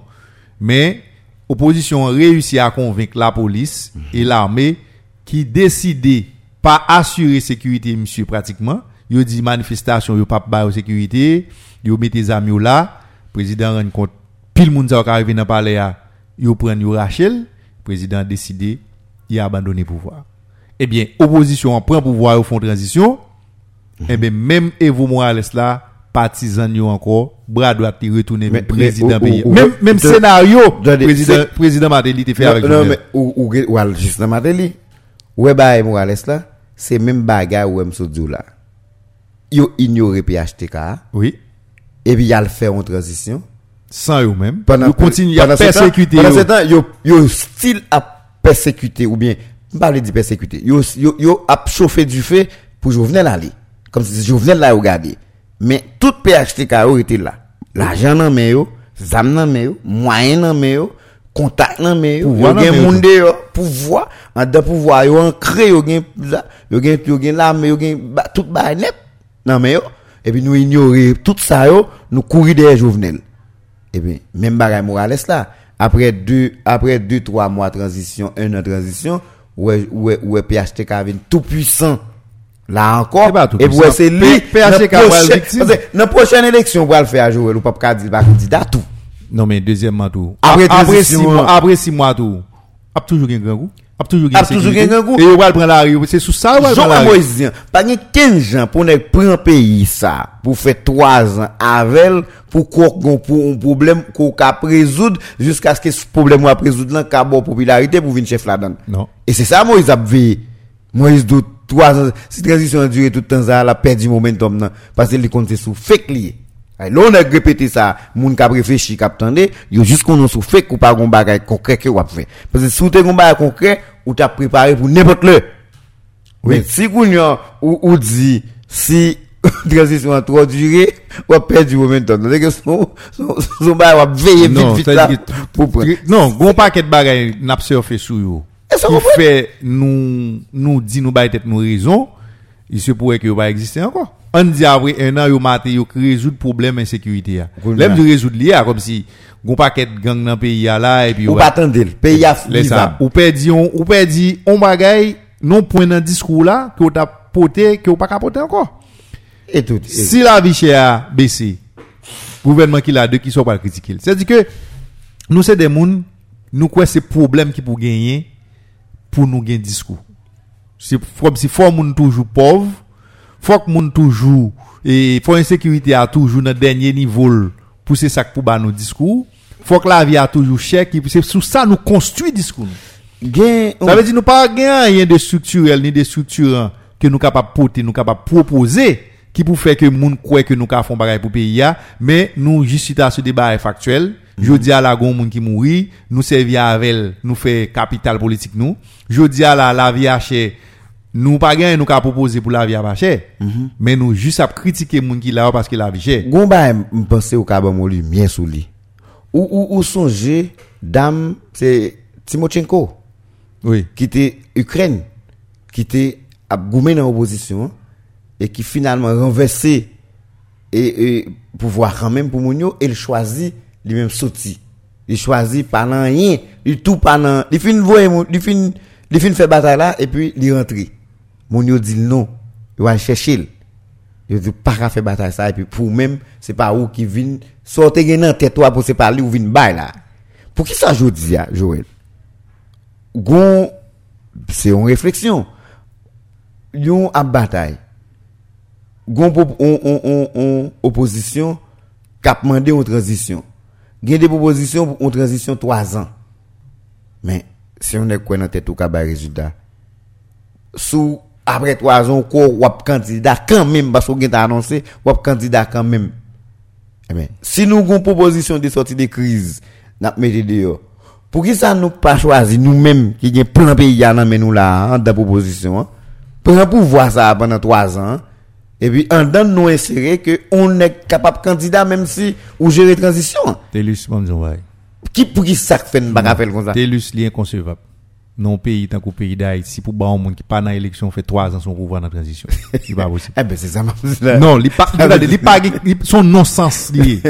mais opposition réussi à convaincre la police et l'armée qui décidé pas assurer sécurité monsieur pratiquement. Yo dit manifestation yo pas ba sécurité yo mettez les amis là président rend compte pile sa qui arrivé dans palais a yo prend yo Rachel président décidé il a abandonné pouvoir. Eh bien opposition prend pouvoir au fond transition eh bien même Evo Morales là partisan yo encore bras droit retourner Mais- président pays. même même scénario de- de- président président Martelly te fait avec non, mais ou ou ge- ou al juste dans Mateli. Ouais bah Morales là, c'est même bagay ou M Sodou là. Yo ignoré PHTK oui. Et puis il a le fait en transition. sans eux même. Pendant ils continuent à persécuter pendant ce temps yo yo style à persécuter ou bien pas de persécuter. Yo yo yo a chauffé du feu pour Jovenel aller. Comme si Jovenel là regarder mais tout PHTK été là. L'argent dans main yo zam dans main yo moyen dans main yo contact dans main yo. Yo gen yo. monde yo pouvoir. En dedans pouvoir yo ancré yo gen yo gen yo gen l'arme yo gen tout ba net dans main yo. Et puis nous ignorer tout ça yo nous courir derrière Jovenel et bien, même Bagay Morales là, après deux, après deux, trois mois de transition, un an de transition, ouais, ouais, ouais, PHTK avait tout puissant. Là encore, eh et vous c'est lui. Dans prochaine élection, vous allez faire à jouer, le pape Kadil va candidat tout. Non, mais deuxièmement, tout. Après, ah, après six mois, après six mois, tout. A toujours un grand goût. A toujours un grand goût. Et vous allez prendre la rue. C'est sous ça, vous allez prendre la rue. Jean pas 15 ans pour ne prendre pays ça, pour faire 3 ans avec, pour qu'on pour un problème qu'on cap résoudre jusqu'à ce que ce problème soit résoudre là, qu'à bon popularité pour venir chef là-dedans. Non. Et c'est ça, Moïse a Moïse doute. 3 ans, si transition a duré tout le temps ça, elle a perdu momentum nan parce qu'il compte sous fake lié. Là, on a répété ça, moun kap réfléchi, kap tande, yo juste qu'on sous fake ou pas gon bagay concret que ou a fait. Parce que si ou te gon bagay concret, ou t'a préparé pour n'importe le. Oui. Mais si Kounyan ou, ou dit, si transition a trop duré, ou a perdu momentum. C'est que son, son, son veiller Non, vite, vite là, pour prendre. Non, gon paquet de bagaille n'a surfé sous yo. Comprend? fait nous nous dit nous bail tête nous raison, il se pourrait que pas exister encore. On dit après un an yo maté yo résoudre problème insécurité L'aime de résoudre lié comme si gon paquet de gang dans pays là et puis Ou pas attendre, le pays a. Ou perdi on ou perdi on bagay non point dans discours là que t'a porté que ou pas capoter encore. Et tout. et- Si la vie chère baissé, gouvernement qui l'a deux qui sont pas critiquer. C'est-à-dire que nous c'est des moun nous quoi c'est problème qui pour gagner pou nou gen diskou. Se fòm si fòm moun toujou pov, fòk moun toujou, e fòm insekirite a toujou nan denye nivou pou se sak pou ba nou diskou, fòk la vi a toujou chèk, se sou sa nou konstwi diskou nou. Gen, ça veut dire nous pas gain rien de structurel ni de structurant que nous capable porter, nous capable proposer qui pour faire que monde croit que nous ka font bagaille pour pays mais nous juste à ce débat est factuel Je dis à la gon moun qui mouri, nous servir avec nous fait capital politique nous. Je dis à la la vie nous pas gagner nous ka proposer pour la vie pas cher. Mais nous juste à critiquer moun qui là parce que la vie cher. Gon ba m'pense ou ka mon lumière sous lui. Ou ou ou songe dame c'est Timochenko Oui. qui était Ukraine qui était à goumé dans l'opposition et qui finalement renversé et, et pouvoir quand même pour Mounio il choisit lui-même sorti. Il choisit pas nan rien, il tout pas il fin voyer il fin fin faire bataille là et puis il rentre. Mounio dit non, il va chercher. Il dit pas faire bataille ça et puis pour même c'est pas où qui vient sortir nan tête toi pour se parler ou vinn bail là. Pour qui ça Joël? Gon c'est une réflexion. Yon a bataille. Gon on, on, on, on opposition cap mandé une transition. Gen des propositions pour une transition 3 ans. Mais si on est quoi dans tête ka ba résultat. Sous après 3 ans ko wap candidat quand même parce qu'on a annoncé wap candidat quand même. Eh si nous avons une proposition de sortie de crise, n'a mettez dehors. Pour qui ça nous pas choisi nous-mêmes qui avons plein pays à nous là en dans proposition hein? Prend pouvoir ça pendant trois ans et puis en dedans nous insérer que on est capable candidat même si ou gérer transition. Telus bon ouais. Qui pour qui ça fait une bagarre comme ça? Telus li inconcevable. Non pays tant qu'au pays d'Haïti pour un monde qui pas dans élection fait 3 ans son pouvoir dans transition. Il pas possible. Eh ben c'est ça. Non, li pas li pas son non-sens lié.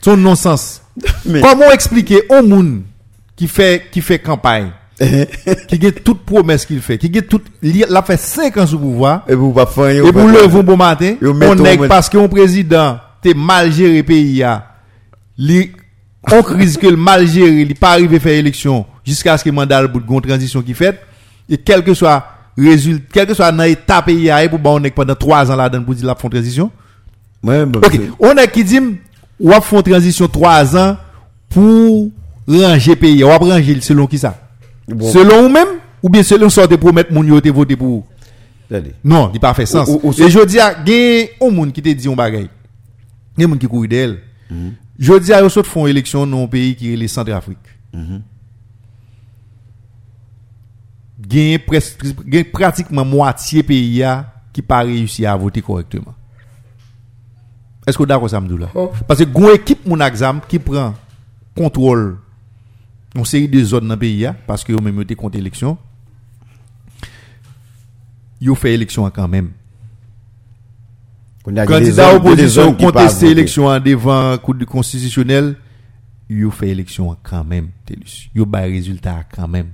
Son non-sens. Comment expliquer au monde qui fait qui fait campagne? Qui a toute promesse qu'il fait, qui a toute l'a fait 5 ans sous pouvoir. Et vous pas faire et pour le bon matin, on est parce que président t'es mal géré pays a. Li on crise que le mal géré, il pas arrivé faire élection jusqu'à ce que mandat le bout de transition qui fait. Et quel que soit résultat, quel que soit dans état pays pour on est pendant 3 ans là dedans pour dire la font transition. Ouais, bon, OK, on est qui dit a font transition 3 ans pour ranger pays, ou a ranger selon qui ça? Bon. Selon ou même ou bien selon sorte promettre moun yo te voter pour vous? Non, il pas fait sens. Ou- ou- ou- Et je dis à gen un monde qui te dit un bagay. Gen moun qui couru d'elle. Je dis à eux autres font élection dans un pays qui est le Centrafrique. Gen presque gen pratiquement moitié pays a qui pas réussi à voter correctement. Est-ce que vous d'accord ça me dit là Parce que gon équipe mon exam qui prend contrôle une série de zones dans le pays a, parce que même été contre élection. Yo fait élection quand même. Des Candidat des opposition contesté élection en devant cour constitutionnel, yo fait élection quand même, Telus. Yo bay résultat quand même.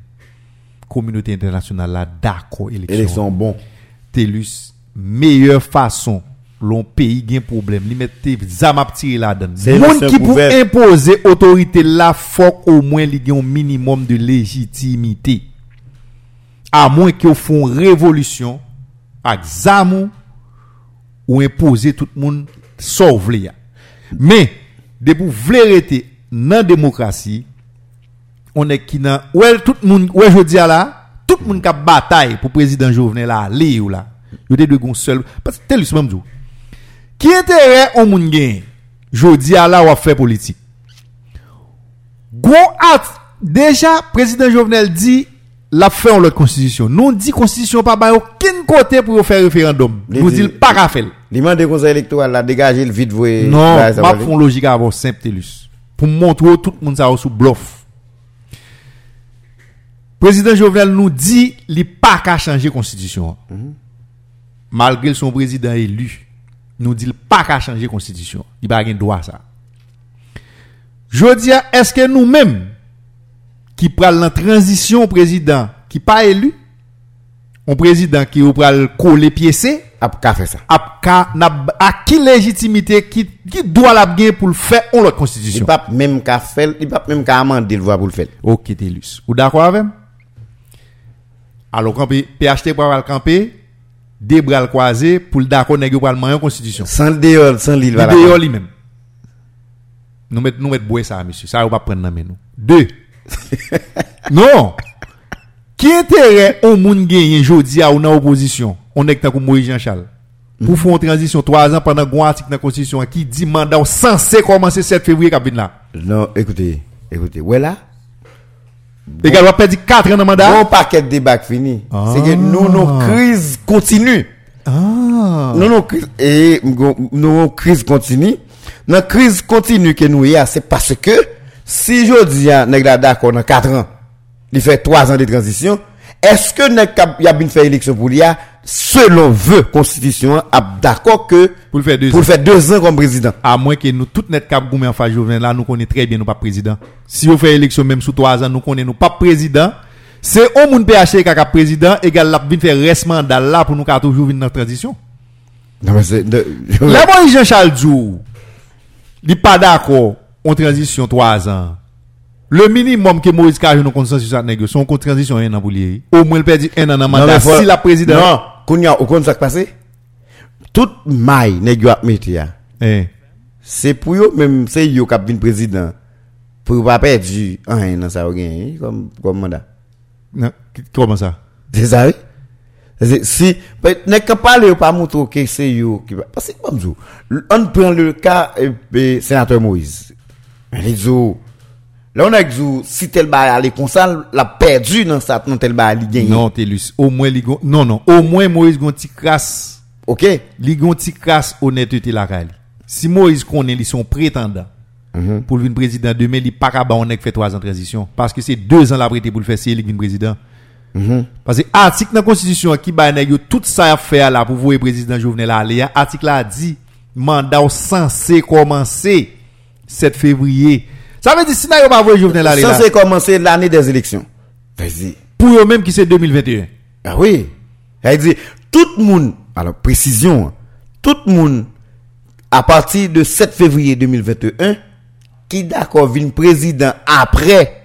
Communauté internationale là d'accord élection. Élection bon. Telus meilleure façon l'on pays gain problème li mette zam ap tirer la donne monde qui pour imposer autorité là faut au moins li un minimum de légitimité. À moins qu'ils font révolution avec zamou ou imposer tout le monde sauve les mais de pour vlérité nan démocratie on est qui nan ouais tout le monde ouais je dis là tout le monde qui bataille pour président Jovenel là li ou là yo te a gon seul parce que tel lui même qui intérêt on moun gagne jodi à là ou faire politique acte déjà président Jovenel dit la fait en l'autre constitution nous dit constitution pas ba aucun côté pour faire référendum nous dit pas qu'à faire Li man de conseil électoral la dégager le vide voué. non pas font logique avant telus pour montrer tout le monde ça sous bluff président Jovenel nous dit il pas qu'à changer constitution malgré son président élu nous dit pas qu'à changer constitution il pas gain droit ça je dis est-ce que nous-mêmes qui pral la transition président qui pas élu un président qui ou pral coller piécé Ap ka ça. ka- à qui légitimité qui, qui doit la gagner pour le faire en l'autre Il constitution pas même qu'à faire, il pas même qu'à amender le voix pour le faire. Ok, Télus. Ou d'accord avec? Alors, camper, PHT pour le camper, deux bras le croisés pour le d'accord nèg pral manger constitution. Sans le dehors, sans l'île, voilà. L'idéal lui-même. Nous mettons nous mettre boire ça, monsieur. Ça, on va prendre dans main nous. Deux. non. Qui intérêt au monde gagner jodi à dans opposition? On est comme Moïse Jean-Charles. Pour faire une transition trois ans pendant un article dans la constitution qui dit mandat censé commencer 7 février qui là? Non, écoutez, écoutez, ouais Bon. Égal, on va perdre 4 ans de mandat. Bon paquet de débat fini. Ah. C'est que ah. nous, nos crises continuent. Ah. Nous, nos crises, et, nos crises continuent. Nos crises continuent que nous y a, c'est parce que, si je dis, nèg la d'accord dans 4 ans, il fait 3 ans de transition, est-ce que nèg y a bien fait élection pour l'IA, selon vœu constitution ap d'accord que pour le faire deux, pour ans. faire deux ans comme président. À moins que nous tout net cap goumé en face Jovenel là nous connaît très bien nous pas président. Si vous fait élection même sous trois ans nous connaît nous pas président. C'est on moun PHC kaka président égal la vinn faire reste mandat là pour nous ka toujours venir dans transition. Non mais c'est là bon Jean Charles Djou il pas d'accord en transition trois ans. Le minimum que Maurice Cajou nous consensus avec nèg son transition un an pour lui. Au moins il perd un an en non, mandat. si la président non. Koun ya, ou kon sak pase? Tout may ne gyo ap meti ya. Eh. Se pou yo, menm se yo kap vin prezident. Pou pa perdi an ah, nan sa ou gen. Eh? Kom, kom manda. Nan, koman sa? Eh? Se sa we? Si, ne kapal yo pa moutro ke se yo. Pase, mamzou, an pren le ka eh, e, e, senateur Moïse. Rizou, là, on a dit, si tel bail aller comme ça, l'a perdu dans ça, dans tel bail, il gagne. Non, Télus. Au moins, li gon- non, non. Au moins, Moïse gonti crasse Ok? li gon ti crasse honnêteté la. Si Moïse connaît li son prétendant pour le président demain, li pas ka ba on fait trois ans de transition parce que c'est deux ans la prêté pour le faire c'est lui président. Parce que article dans la constitution qui ba nèg yo tout ça à faire là pour voir président Jovenel aller, article là dit mandat censé commencer 7 février. Ça veut dire si n'a pas voir Jovenel là Ça, c'est commencer l'année des élections. Vas-y. pour eux même qui c'est 2021. Ah oui. Elle dit, tout le monde, alors précision, tout le monde, à partir de 7 février 2021, qui d'accord vin président après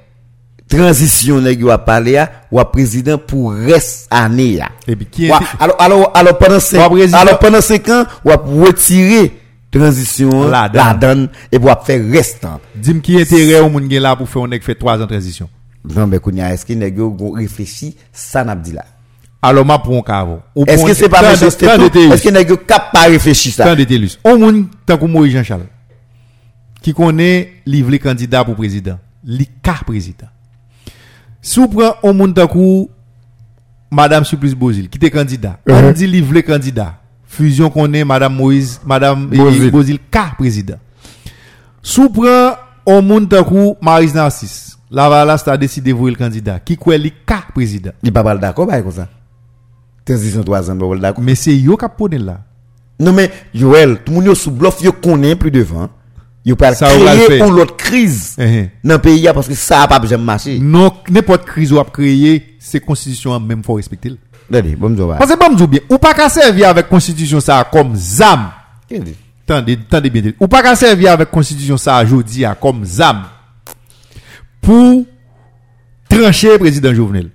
transition nèg a parlé à, ou président pour reste année. Et puis qui était- alors, alors, alors pendant Ou a cinq, président- alors pendant cinq ans, ou retirer transition, La la, donne. et pour faire restant. Dis-moi qui intérêt au monde là pour faire on fait trois ans de transition. Non, mais kounya, est-ce nèg gon réfléchi, ça n'a pas dit là? Alors, ma pour un. Ou Est-ce que un- c'est pas. Est-ce que nèg cap pas réfléchi ça? Tant de Télus. On moun tant que Moïse Jean-Charles qui connaît livre candidat pour président, li ka président. Si on prend on moun tant que Madame Supplice Bozil qui était candidat, on dit livre candidat. Fusion connaît Madame Moïse, Madame Bozil. Ka président. Si on prend on tant que Maris Narcisse, la Valas a décidé de voir le candidat qui quoi li ka président? Il pas d'accord comme ça. Transition 3 ans, d'accord. Mais c'est yo qui pone là. Non mais Joël, tout le monde sous bluff, yo connaît plus devant. Yo pas le créer une autre crise eh. dans le pays parce que ça a pas jamais marché. Non, n'importe crise ou a créé, c'est constitution même faut respecter. Allez, bon Parce que bon me bien, ou pas qu'à servir avec constitution ça comme zam. Tendez, tendez bien. Ou pas qu'à servir avec constitution ça jodi a comme zam pour trancher président Jovenel.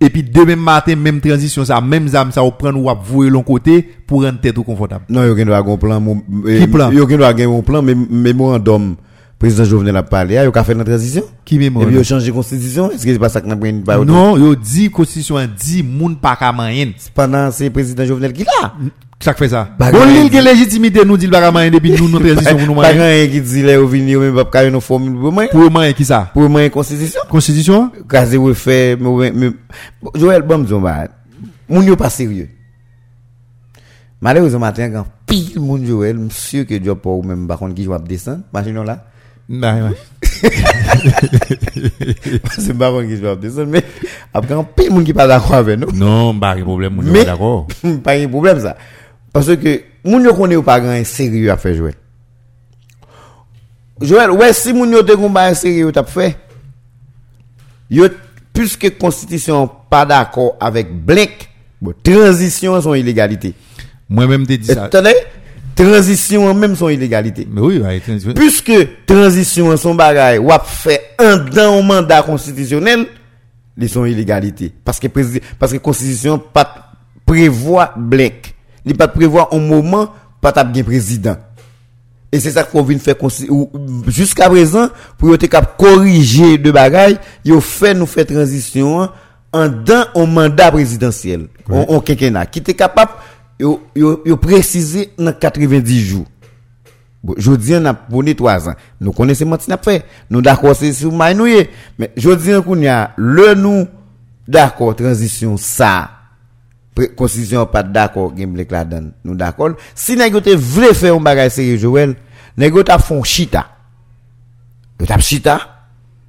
et puis demain matin même transition ça même zam ça ou prendre ou vouer l'on côté pour rendre tête confortable Non, yo gen doit gon plan. Qui plan? Yo gen doit gen mon plan, mais mémorandum président Jovenel a parlé, yo ka fait dans transition. qui Et puis mémoire yo changé constitution. Est-ce que c'est pas ça que n'a pris pas non yo dit constitution a dit moun pas ka moyen Pendant c'est président Jovenel qui là. ça fait ça bon l'île qui légitimité nous dit pas ka moyen depuis nous nous transition nous Pas moyen rien qui dit là au venir même pas carré nos formule pour moi. pour moyen qui ça? Pour moi constitution. constitution? Kaze ou fait Joël bon zomba. Moun yo pas sérieux. Malheureusement matin quand pile moun Joël, monsieur que Dieu pas ou même par contre qui joue descendre, machine là. Bah, ouais. c'est pas contre qui joue descendre mais après quand pile moun qui pas d'accord avec nous. non pas de problème on Mais- est d'accord pas un problème ça. Parce que yo connaît ou pas grand sérieux à faire Joël. Joël, ouais si moun yo te combat sérieux t'a fait. Yo puisque constitution pas d'accord avec Blink, bon, transition son illégalité. moi même te dit ça Attendez, transition en même son illégalité. mais oui transition. Puisque transition en son bagay ou a fait un dans un mandat constitutionnel, ils sont illégalité parce que parce que constitution pas prévoit Blink. Il pas prévoit un moment pas t'a bien président. Et c'est ça qu'on vient faire jusqu'à présent pour être capable corriger de bagaille, yo fait nous faire transition en dans un mandat présidentiel, on, on quinquennat qui était capable yo, yo, yo précisé dans 90 jours. Jodi an ap boni 3 an. Nou kone se mati nap fe. Nou dako se sou may nou ye. Men jodi an koun ya, le nou dako transisyon sa. Konstisyon pat dako gen blek la dan. Nou dako. Si negote vle fe yon bagay seri Joel, negote ap fon chita. Yo tap chita.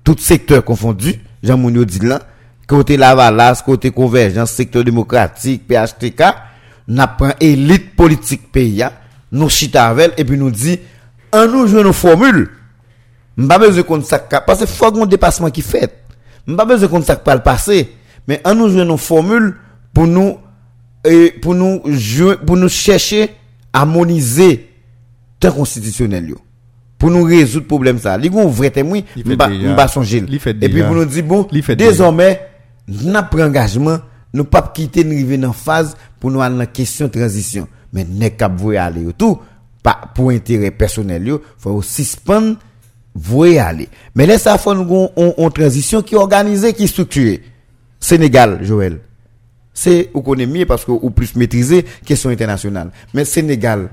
Tout sektor konfondu. Jan moun yo di lan. Kote Lavalas, kote Konverjans, sektor demokratik, PHTK. nap pran elit politik peyi ya, nou chita avel, epi nou di, an nou jwen nou formule, mba bezè kont sak ka, pase fòk moun depasman ki fèt, mba bezè kont sak pal pase, men an nou jwen nou formule, pou nou, e, pou nou, jwen, pou nou chèche, harmonize, ten konstitisyonel yo, pou nou rezout problem sa, li goun vre temwi, mba, mba sonjil, epi pou nou di, bon, désormè, nap pran engagement, nou pap kite nou rive nan faz, pour nous aller dans question transition. Mais n'est cap voyer aller tout pas pour intérêt personnel yo, faut suspendre voyer aller. Mais là ça faut nous on, on transition qui est organisée, qui est structurée. Sénégal, Joël. C'est ou connaît mieux parce que ou plus maîtriser question internationale. Mais Sénégal,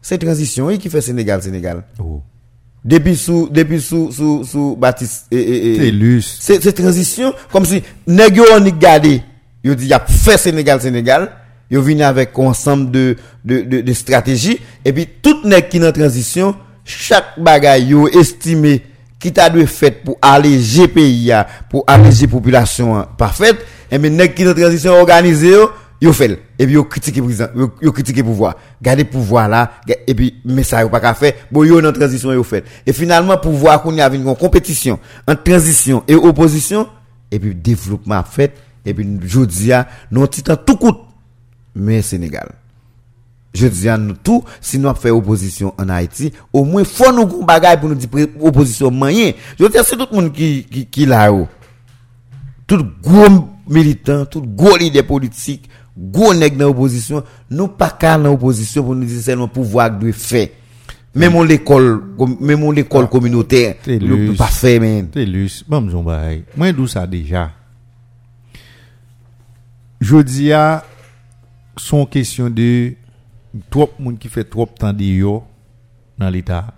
c'est transition qui fait Sénégal Sénégal? Oh. Depuis sous depuis sous sous sous Baptiste et, et, et- c'est c'est transition comme si nèg yo on y gardé yo dit y a fait Sénégal Sénégal Yo vini avec ensemble de, de, de, de stratégies. Et puis, tout n'est qui en transition, chaque bagaille yo estimé qui t'a dû fait pour alléger pays, pour alléger population parfaite. Et bien, n'est qui en transition organisée, yo fait. Et puis yo critiquer président yo critiquer pouvoir. Garder pouvoir là et puis mais ça yo pas qu'à faire. Bon yo dans transition yo fait. Et finalement pouvoir qu'on y avait une compétition entre transition et opposition. Et puis développement fait. Et puis jodia non titan tout coûte. mais Sénégal. Je dis à nous tout, si nous faisons opposition en Haïti, au moins, faut nous qu'on bagaille pour nous dire opposition moyen. Je dis à tout le monde qui, qui, qui là-haut. Tout gros militant, tout gros leader politique, gros nèg dans l'opposition, nous pas qu'à l'opposition pour nous dire seulement pouvoir doit faire. Même on l'école, même on l'école ah, communautaire, nous pas faire même. Télus, bon, j'en baille. Moi, d'où ça déjà? Je dis à, son question de trop moun qui fait trop temps de dans l'état.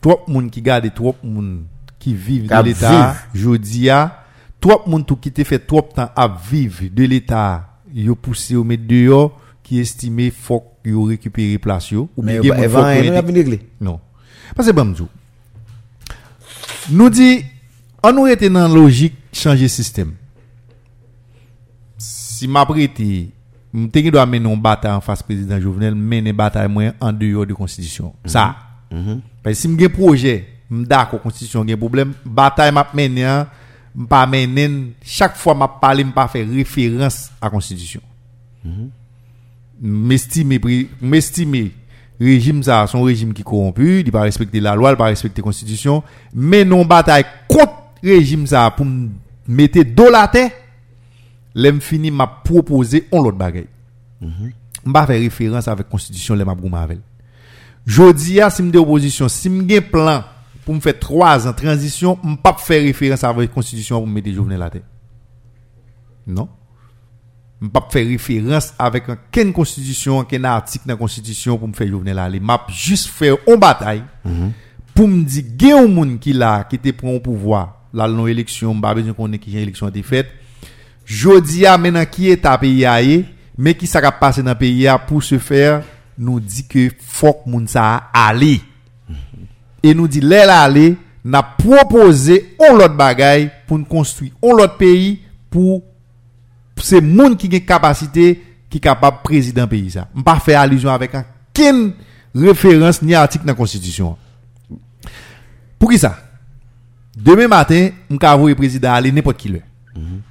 Trop moun qui garde trop moun qui vivent de K'ap l'état. Jodi a, trop moun tout qui te fait trop temps à vivre de l'état. Yo poussé au mettre dehors qui estimé faut yo récupérer place yo. Ou Mais bien non. Parce que Bamzou, nous dit, on nous était dans la logique changer système. Si m'a prêté, m'te doit mener une bataille en face président Jovenel, mener une bataille moins en dehors de constitution. Ça. Parce que si m'gen projet, m'dakor constitution gen problème, bataille m'a mener, m'pa mener, chaque fois m'a parlé, m'pa faire référence à constitution m'estimer pri- m'estimer régime ça son régime qui corrompu il pas respecter la loi il pas respecter la constitution mais non bataille contre régime ça pour mettre dos la terre l'aime fini m'a proposé on l'autre bagaille. M'a fait référence avec constitution les m'a avec. Jodi a si m'de opposition, si m'gen plan pour me faire 3 ans transition, m'pas faire référence avec constitution pour me mettre Jovenel la tête. Non? M'pas faire référence avec ken constitution, ken article dans la constitution pour me faire Jovenel aller. M'a juste faire une bataille pour me dire gen un monde qui là qui te prend au pouvoir la non élection m'pas besoin qu'on ait qui élection a été faite. Jodi a menan ki eta peyi a ye, men ki sa ka pase nan peyi a pou se fer, nou di ke fok moun sa a ale. E nou di lè la ale, na propose on lot bagay pou nou konstruy on lot peyi pou se moun ki gen kapasite ki kapab prezident peyi sa. Mpa fe alizyon avek an ken referans ni atik nan konstitisyon. Pou ki sa? Deme matin, mka avoye prezident ale nepot ki lè. Mm -hmm.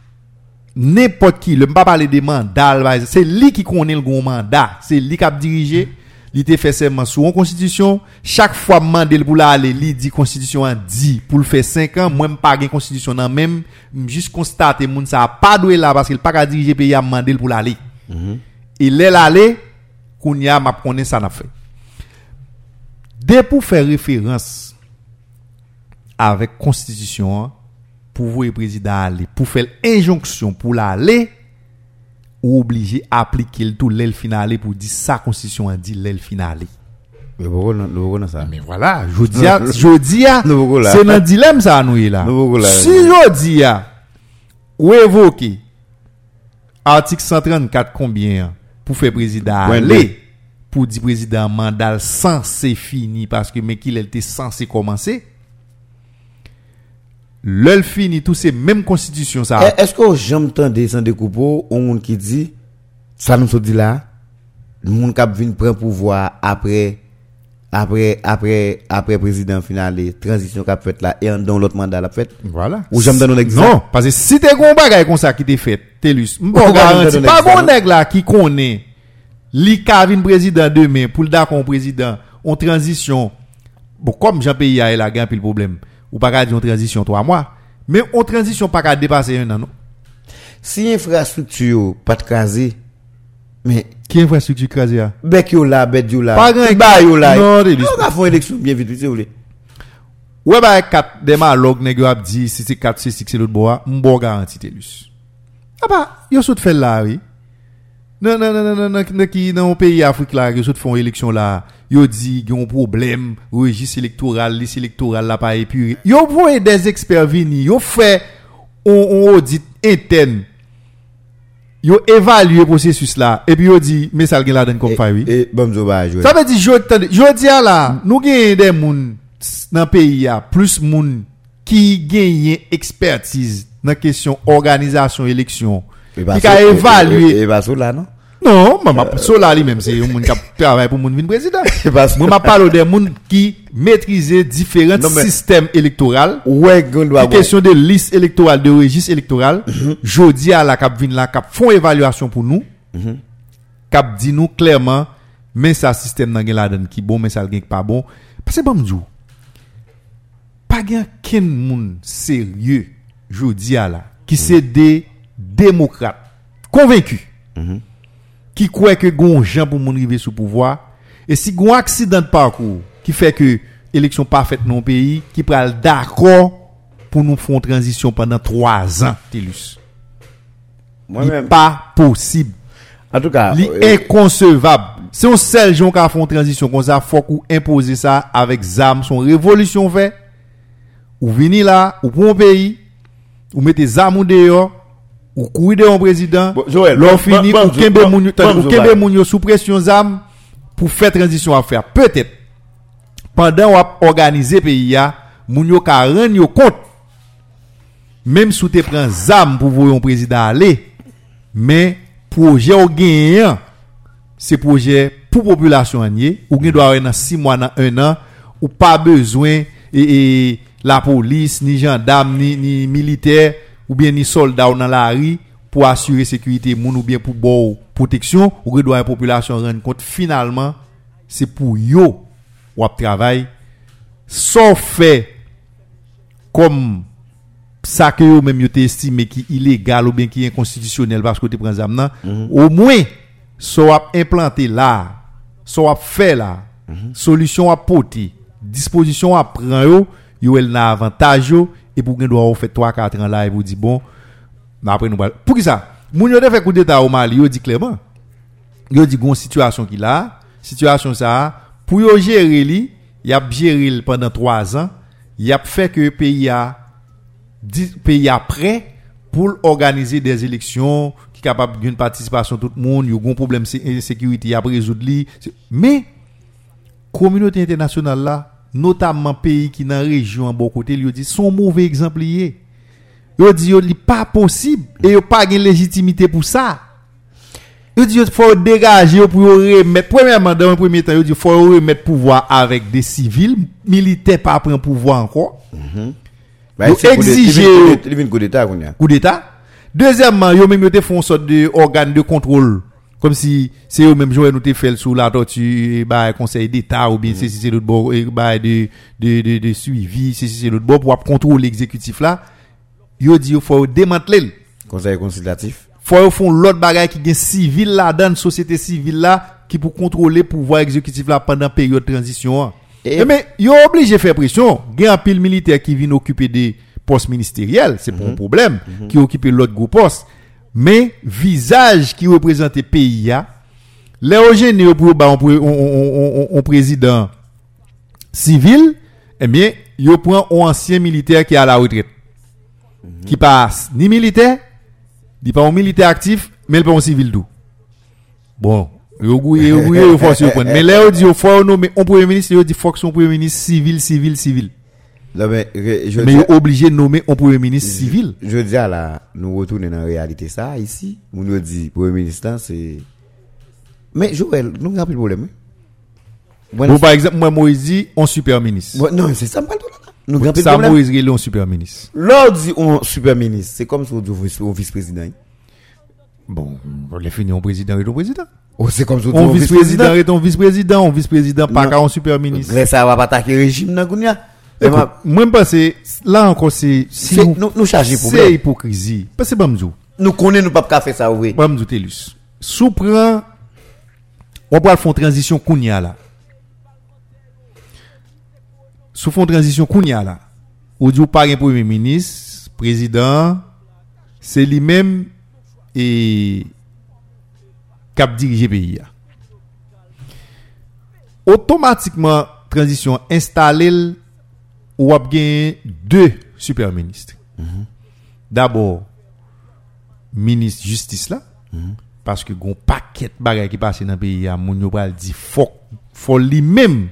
n'importe qui, le pas parler des mandats, c'est lui qui connaît le grand mandat, c'est lui qui a dirigé, il te fait seulement sous une constitution, chaque fois mandel pour aller, il dit constitution en dit pour le faire 5 ans, moi pas gain constitution nan même, juste constater moun ça pas doué là parce qu'il pas qu'à diriger pays à mandel pour l'aller. Et là aller, qu'on y a m'a connaît ça n'a fait. Dès pour faire référence avec constitution pour vous président aller, pour faire injonction pour l'aller, ou obligé appliquer le tout l'aile finale pour dire sa constitution a dit l'aile finale. Mais voilà, je dis, je dis, c'est un dilemme ça nous là. Si je dis, ou évoquer article 134 combien pour faire président aller, pour dire président mandat censé fini parce que mais qu'il était censé commencer. L'heure fini tout ces mêmes constitutions ça. Eh, Est-ce que j'aime tendre sans découpeau on monde qui dit ça nous dit là le monde qui vient prendre pouvoir après après après après président final transition qu'a fait là et en dans l'autre mandat l'a fait? Voilà. Ou j'aime donner un exemple. Non, parce que si t'es gon bagay comme ça qui t'est fait, m'bon Ou j'aime garanti, pas bon nèg là qui connaît, li ka vin président demain, pour le d'accord président, en transition, bon, comme Jean Pays a la gain puis le problème, ou pas garder une transition 3 mois, mais on transition pas qu'à dépasser un an, non? Si infrastructure pas de craser, mais qui infrastructure crasée là? Bec yo là, bête yo là. Pas grand ba yo là. Non, on va faire élection bien vite, si vous voulez. Ouais bah cap des malog nèg yo a dit si c'est 4 c'est 6 c'est l'autre bois, m'bon garantie telus. Ah bah, yo saute fait là oui. Non, non, non, non, non, non, non, qui, dans un pays Afrique là, yo saute font élection là, yo dit, yon problème, registre électoral, liste électorale là, pas épuré. Yo voye des experts venir, yo fait, on, audit interne. Yo évalue processus là, et puis yo dit, mais ça gen la donne comme faille, oui. et bon Ça veut dire, je, attendez, je dis à là, nous gagnons des moun dans pays, a plus moun qui gagnent expertise dans la question organisation élection. Qui a et- évalué. et- là non? Non, maman, là lui-même, c'est un moun qui travaille pour vin président. Moi, je parle des moun qui maîtrisent différents systèmes électoraux. ouais Une question de liste électorale, de registre électoral. Jodi à la cap vin la cap font évaluation pour nous. Cap dit nous clairement, mais ça système nan gen la donne qui bon, mais ça gen pas bon. Parce que bon m'dou, pas gen ken moun sérieux, jodi à la, qui c'est des démocrates, convaincus, qui croit que gon gens pour mon arriver sous pouvoir et si gon accident de parcours qui fait que élection parfaite non pays qui pral d'accord pour nous faire une transition pendant trois ans Télus moi-même pas possible en tout cas euh, inconcevable c'est un seul gens qui a fait une transition comme ça faut qu'on imposer ça avec zam son révolution fait ou venir là ou pour un pays ou mettez zam dehors Ou koui de yon prezident, bon, lò bon, fini, bon, ou kembe moun yo sou presyon zam pou fè transisyon a fè. Petèp, pandan wap organize peyi ya, moun yo ka ren yo kont. Mem sou te pren zam pou vou yon prezident ale, men proje ou genyen, se proje pou populasyon anye, ou gen do a ren nan 6 mwan nan 1 an, ou pa bezwen e, e, la polis, ni jandam, ni, ni militer, ou bien ni soldat ou dans la rue, pour assurer sécurité moun ou bien pour bon protection, ou doit la population rendre compte, finalement, c'est pour yo, ou travail, sauf fait, comme ça que yo même yo estimé qui illégal ou bien qui inconstitutionnel parce que tu prends zam nan, au moins so a implanté là, so a fait là, solution a porter, disposition a prend yo, yo el nan avantage yo et pour gen doit fait 3 4 ans là et vous dit bon, après nous pour qui ça? Moun yo fait coup d'état au Mali, yo dit clairement. Yo dit gon situation qui là, situation ça pour yo gérer li, y a géré pendant 3 ans, y a fait que pays a pays après pour organiser des élections qui capable d'une participation tout le monde, yo gon problème de sécurité y a résoudre li. Mais communauté internationale là, notamment pays qui dans région en bon côté, yo dit son mauvais exemple lié. Yo dit yo li pas possible et yo pas de légitimité pour ça. Yo dit yo faut dégager pour remettre premièrement dans un premier temps yo dit faut remettre pouvoir avec des civils, militaires pas prendre pouvoir encore. Coup de- exiger- coup d'état coup d'état. Deuxièmement, yo même yo te font sorte de organe de contrôle Kom si se yo menm jowe nou te fel sou la tortu, e ba konsey d'Etat ou bien se si se lout bo, e ba de, de, de, de suivi, se si se lout bo, pou ap kontrou l'exekutif la, yo di yo fwa yo demantle l. Konsey konsilatif. Fwa yo fon lot bagay ki gen sivil la dan, sosyete sivil la, ki pou kontrole pouvoi exekutif la pandan peryode transisyon an. E eh, men, yo oblige fè presyon, gen apil militer ki vin okupè de post ministeriel, se pou mm -hmm. m problem, mhm. mm -hmm. ki okupè lot gwo post. Mais visage qui représente pays a Léogène yo pour ba on, on, on, on- on président civil, eh bien, yo prend un ancien militaire qui est à la retraite. Qui passe ni militaire, ni pas un militaire actif, mais il pas un civil tout. Bon, yo gouye, yo gouye, yo force yo prendre. Mais là, yo dit, faut nommer un premier ministre, yo dit, faut que son premier ministre civil, civil, civil. Non, mais, je Mais dis- obligé de nommer un premier ministre civil. Je dis à la, nous retournons dans la réalité ça, ici. On nous dit, Premier ministre, c'est. Mais Joël, nous avons de problème. hein. Bon, Bon, par exemple, moi, Moïse dit, on super ministre. bon, non, c'est ça, pas tout là. Nous avons Ça, problème. Moïse, il est un super ministre. L'autre dit, on super ministre. C'est comme si on dit, vice-président. hein. Bon, on l'a fini, on président et on président. Oh, c'est comme si on dit, vice-président et on vice-président, on vice-président, pas Non. qu'à un super ministre. Grèce, ça va pas attaquer le régime, nan, Pense que là encore, c'est, si hypocrisie. Parce que, Bamzou, Nous connaissons, nous pas qu'à faire ça, oui. Bamzou Telus, sous prend, on va faire une transition kounya là. Sous font transition kounya là. Ou dit ou pas un premier ministre, président, c'est lui-même et cap diriger pays. là. Automatiquement, transition installée, ou ap gen deux super ministres. D'abord, ministre justice là, parce que gon paquet bagay qui passe dans le pays, a moun yo pral di faut faut li même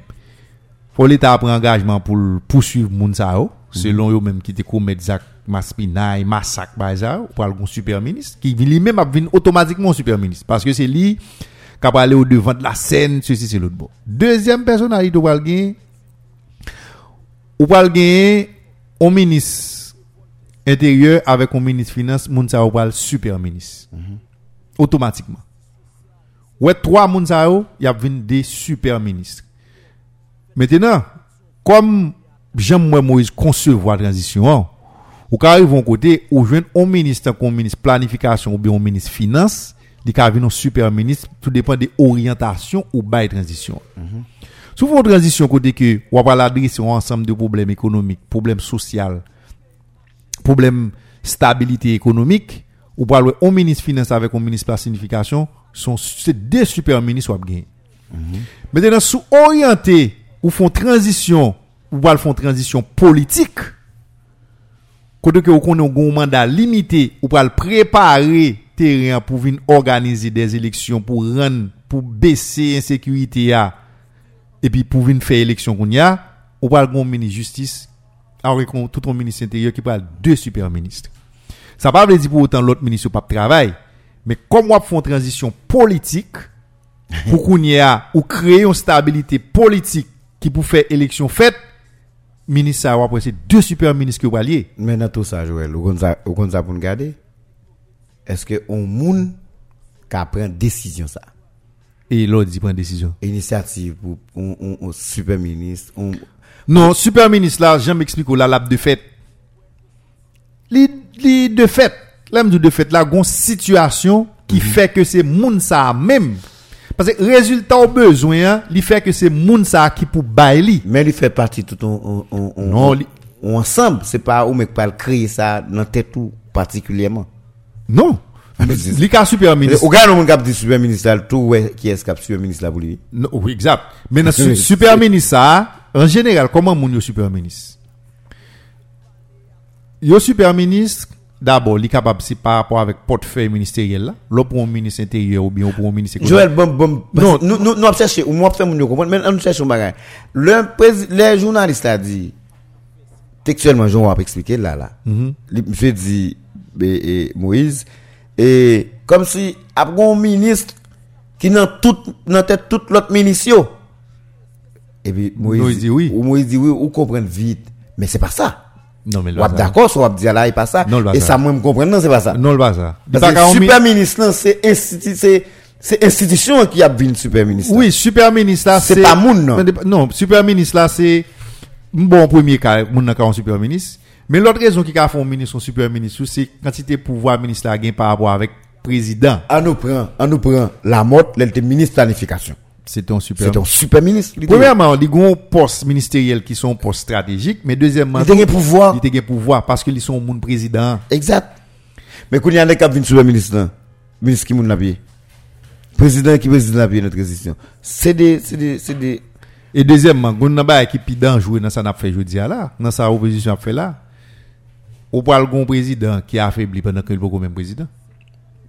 faut l'état prendre engagement pour poursuivre moun yo, selon yo même qui te commettre zak maspinay, massacre ou pral gon super ministre qui li même ap vin automatiquement super ministre parce que c'est lui qui va aller au devant de la scène, ceci c'est l'autre bon. Deuxième personnalité pral gen ou pral gen un ministre intérieur avec un ministre finance, moun sa ou pral super ministre. Automatiquement. Ouais, trois moun sa y a des super ministres. Maintenant, comme j'aime moi Moïse concevoir la transition, ou ka arrive un côté, ou un ministre comme ministre planification ou bien un ministre finance, il ka venir un super ministre, tout dépend des orientations ou bail transition. Souvent, transition côté que, on va l'adresser ensemble de problèmes économiques, problèmes sociaux, problèmes stabilité économique, ou pas on ministre finance avec un ministre de la signification, sont, c'est des super ministres, mhm. ou gagner. Maintenant, sous orienté, ou font transition, ou pas font transition politique, côté que, on connaît un mandat limité, ou pas préparer terrain pour venir organiser des élections, pour rendre, pour baisser l'insécurité, à et puis pour venir faire élection qu'on y a ou pas un ministre justice avec tout un ministre intérieur qui parle deux super ministres ça pas veut dire pour autant l'autre ministre pas travail mais comme on fait une transition politique pour qu'on y a ou créer une stabilité politique qui pour faire élection faite ministre ça va c'est deux super ministres que vous alliez Mais dans tout ça, Joël, vous comptez ça vous comptez ça pour nous garder? Est-ce que on moun qui prend décision ça? Et l'autre dit prend décision Initiative pour un, super ministre, un- non super ministre là j'aime expliquer la lab de fait li, li de fait, là, de fait, là, gon situation qui fait que c'est moun ça même. Parce que résultat au besoin, hein, li fait que c'est moun ça qui pour bailler. Mais il fait partie tout on, on, on, Non, li- on- ensemble. C'est pas ou mec pas le créer ça dans tête tout particulièrement. Non. Li ka super ministre. Ou gars non cap dit super ministre là, tout ouais qui est cap super ministre là pour lui? Non, oui, exact. Mais dans Oui. super ministre ça, en général, comment moun yo super ministre? Yo super ministre, d'abord, li capable si par rapport avec portefeuille ministériel là, l'autre pour ministre intérieur ou bien pour un ministre Joël bon bon Non. nous nous nous moi faire moun yo comprendre mais on cherche un bagage. Le prési- les journalistes a dit textuellement Jean va expliquer là là. Li- Monsieur dit Moïse et comme si après un ministre qui dans tout dans tête toute l'autre ministre. Et puis Moïse, dit oui. Ou Moïse dit oui, ou comprendre vite. Mais c'est pas ça. Non, mais ap d'accord, soit ap dire là, il pas ça. Non, le Et ça, moi, me comprendre, non, c'est pas ça. Non, le bazar. Parce que super ministre, c'est institut, c'est, c'est institution qui a vu super ministre. Oui, super ministre C'est pas moun, non? Non, super ministre là, c'est bon premier cas, moun nan ka un super ministre. Mais l'autre raison qui a fait un ministre, un super ministre, c'est quantité pouvoir ministre là gain par rapport avec président. On nous prend, on nous prend la mode, l'elle était ministre planification. C'est un super C'est un super ministre. il Premièrement, ils ont un poste ministériel qui sont postes stratégiques, mais deuxièmement, Il était un pouvoir. ils ont un pouvoir parce qu'ils sont moun président. Exact. Mais quand il y a un qui a vu super ministre, là, ministre qui moun la pied. Président qui président la pied notre résistance. C'est des, c'est des, c'est des, Et deuxièmement, on n'a pas qui pi dangereux dans ça n'a fait jeudi à là, dans sa opposition a fait là. Ou pas le bon président qui a affaibli pendant que le bon même président.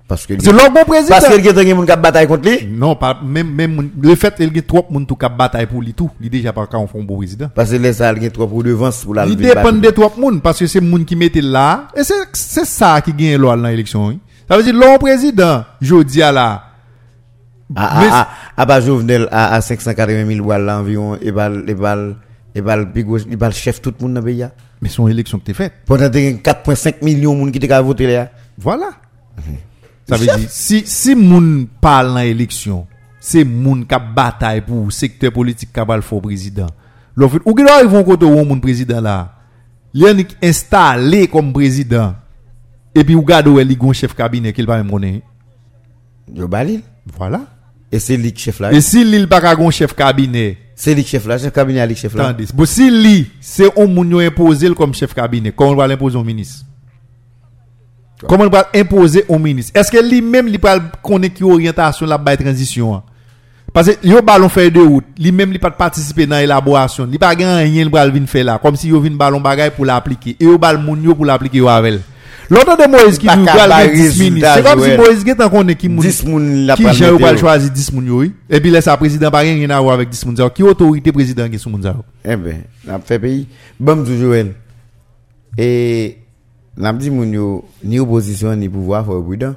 parce que, C'est le bon président. parce qu'il y a des gens qui bataille contre lui. Non, pas même même le fait qu'il y a trop tout cap bataille pour lui tout, il déjà pas quand on fait un bon président. Parce que les salles, il y a trop pour devant pour la Il dépend de trop moun parce que c'est moun qui mette là et c'est c'est ça qui gagne loi dans l'élection. Ça veut dire l'homme président jeudi à là. À, Mais- à, à, à Jovenel, à, à 580 000 balles environ, et bal, et bal, et bal, et bal chef tout le monde dans le pays. Mais son élection que t'es faite. Pendant que 4,5 millions de monde qui te voté là. Voilà. Ça veut dire, si, si moun parle dans l'élection, c'est moun qui a bataille pour secteur politique qui va le faire président. Ou qui doit arriver côté où moun président là, il installé comme président. Et puis, ou gade où il y a un chef cabinet qu'il va même connaître. Yo balil. Voilà. Et c'est lui chef là. Et si l'il pas un chef cabinet, C'est lui chef là, chef cabinet à lui chef là. attendez, bon, si lui, c'est un moun imposé comme chef cabinet, comment on va l'imposer au ministre? Comment on va imposer au ministre? Est-ce que lui-même, il va connaître qui orientation la transition? hein? Parce que yo ballon fait de route, lui-même il pas participer dans l'élaboration, il pas gagner rien il va venir faire là comme si yo vinn ballon bagay pour l'appliquer et yo bal moun yo pour l'appliquer avec. L'autre de Moïse qui nous parle de 10 ministres. C'est comme si Moïse était qu'on est qui qui j'ai pas choisi 10 moun Et puis laisse président pas rien à voir avec 10 moun Qui autorité président qui sous moun Eh ben, n'a fait pays. Bon toujours Joël. Et n'a dit moun yo ni opposition ni pouvoir faut prudent.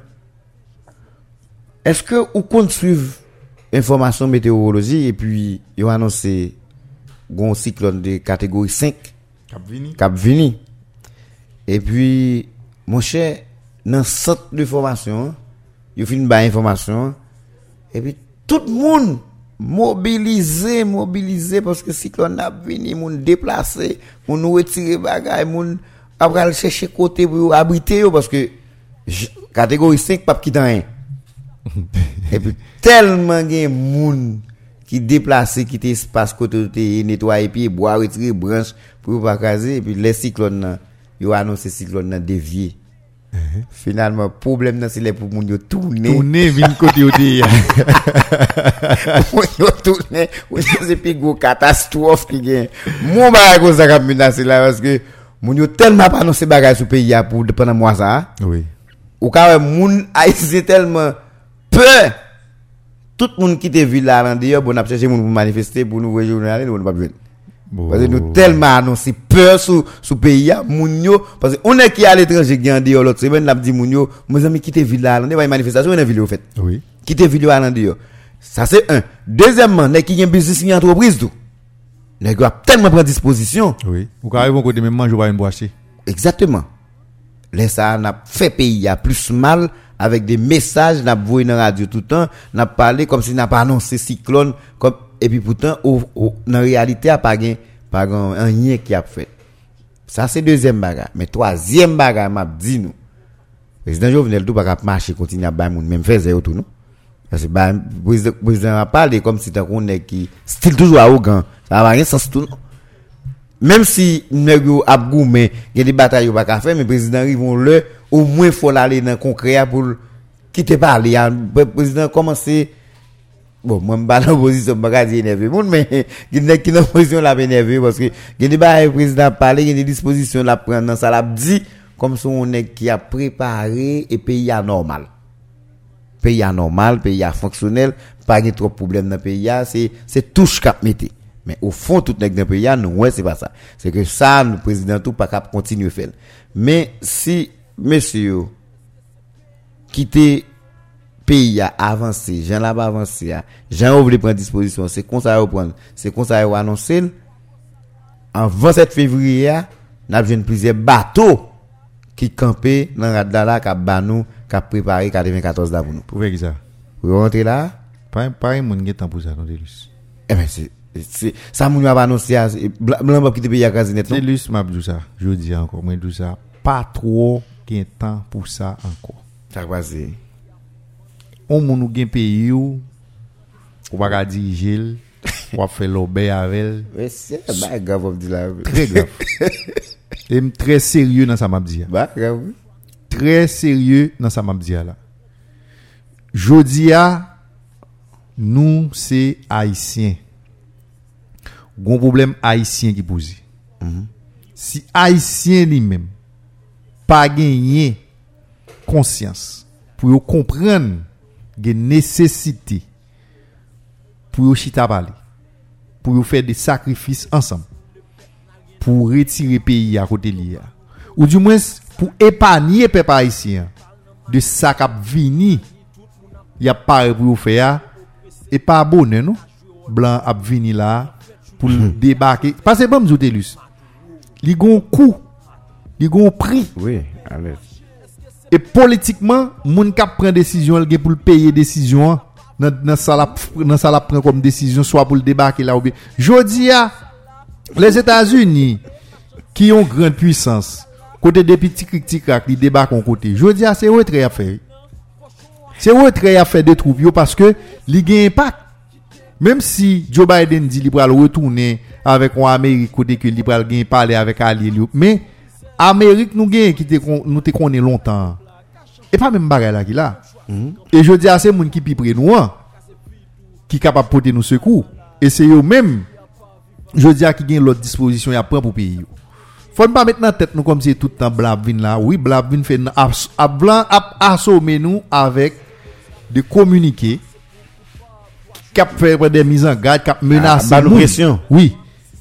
Est-ce que ou compte suivre information météorologie et puis ils ont annoncé un cyclone de catégorie 5 Cap Vini. Cap Vini. Et puis Mon chè, nan sot de formasyon, yo fin ba informasyon, epi tout moun mobilize, mobilize, paske siklon ap vini, moun deplase, moun nou etire bagay, moun ap ral chèche kote pou yo abrite yo, paske kategori 5 pap kitan yon. epi telman gen moun ki deplase, ki te espase kote, te netwaye pi, boare, etire, branche, pou yo pa kaze, epi le siklon nan, yo annoncé cyclone nan dévié. Finalement, problème nan, c'est les pour moun yo tourner. Tourner vin côté au dé. Moun yo tourner. Ou c'est plus gros catastrophe qui gagne. Mon bagay ko ça kap menacer là, parce que moun yo tellement pas annoncé bagay sous pays pour pendant mois ça. Oui. Ou quand même, moun haïtien tellement peur. Tout le monde qui te vu là, en dehors, bon, on a cherché moun pour manifester, pour nous voir journal, on pas besoin. Parce que nous tellement annoncé peur sous, sous pays, là, moun yo, parce que on est qui à l'étranger, qui en dehors, l'autre semaine, n'a dit moun yo, mes amis qui te vu là, on est une manifestation, on est ville, au fait. Oui. Qui te vu là, en dehors. Ça, c'est un. Deuxièmement, n'est qui a un business, a une entreprise, tout. N'est a tellement prendre disposition. Oui. Ou quand arrive côté même manger pas une boîte. Exactement. Là, ça, n'a fait pays à plus mal avec des messages, n'a voulu dans la radio tout le temps, n'a parlé comme si n'a pas annoncé cyclone, comme, et puis pourtant, au, au, dans la réalité, a pas rien qui a fait. Ça, c'est deuxième bagage. Mais troisième bagage, m'a dit nous. Président Jovenel tout pas marcher continuer à bailler même faire zéro tout non? Parce que bah, président a parlé comme si t'as qu'on est qui style toujours arrogant. Ça va rien sens tout non? Même si nèg yo ap goumé, il y a des batailles pas ka faire mais président rivon le au moins faut aller dans concret pour quitter parler. Le président commencer Bon, moi, je ne suis pas position, je ne pas énervé. Mais, il y a qui dans position la énervé parce que, il y a des président parler, il y a des dispositions la prendre dans ça, comme si on est qui a préparé et pays à normal. Pays à normal, pays à fonctionnel, pas de trop de problèmes dans le pays, c'est, c'est touche cap. Mais au fond, tout le pays, non, ouais, c'est pas ça. C'est que ça, le président tout pas cap continuer faire. Mais si, monsieur, quitter pays a avancé, Jean là pas avancé, Jean voulu prendre disposition, c'est comme ça prendre, c'est comme ça annoncer en 27 février, n'a vu plusieurs bateaux qui campaient dans Radala qui banou qui préparé 94 là pour nous. Pour faire ça? Pour rentrer là, pas pas moun qui temps pour ça non Delus. Eh ben c'est c'est ça moun va annoncer blanc pas quitter pays à Casinette non. Delus m'a dit ça, je dis encore moi tout ça, pas trop gain temps pour ça encore. Ça va passer on moun ou gen peyi ou, ou baka dirijil, wap fe lobe avel. Mwen se, ba gav wap di la. Tre gav. E m tre serye nan sa mabdi ya. Ba gav. Tre serye nan sa mabdi ya la. Jodi ya, nou se haisyen. Gon problem haisyen ki pouzi. Mm -hmm. Si haisyen li menm, pa genye konsyans pou yo komprenn une nécessité pour chita parler, pour faire des sacrifices ensemble, pour retirer le pays à côté de l'IA. Ou du moins, pour épargner les peuple haïtien de ça qui vini, y a pas pour faire, et pas bonheur, non? Blanc a vini là, pour hmm. débarquer. Parce que bon, y a un coût, a un prix. Oui, allez. Et politiquement, moun qui prend décision, il pour payer décision dans ça la dans ça la prend comme décision soit pour le débarquer là ou bien. Jodi les États-Unis qui ont grande puissance côté des petits critiques qui débarquent en côté. Jodi c'est retrait à faire. C'est retrait à faire des troupes parce que li gagne impact. Même si Joe Biden dit qu'il retourner avec un Amérique côté que il parler avec alliés mais Amérique nous gagne qui nous te connaît longtemps. E pa menm bagay la ki la. Mm. E je di ase moun ki pi pre nou an, ki kapap pote nou sekou, e se yo menm, je di a ki gen lot disposisyon ya pran pou peyi yo. Fon pa met nan tet nou kom se toutan Blabvin la, oui Blabvin fè nan ap, ap, ap asome nou avèk de komunike, kap fè pre de mizan gade, kap ah, menase ah, moun. Oui.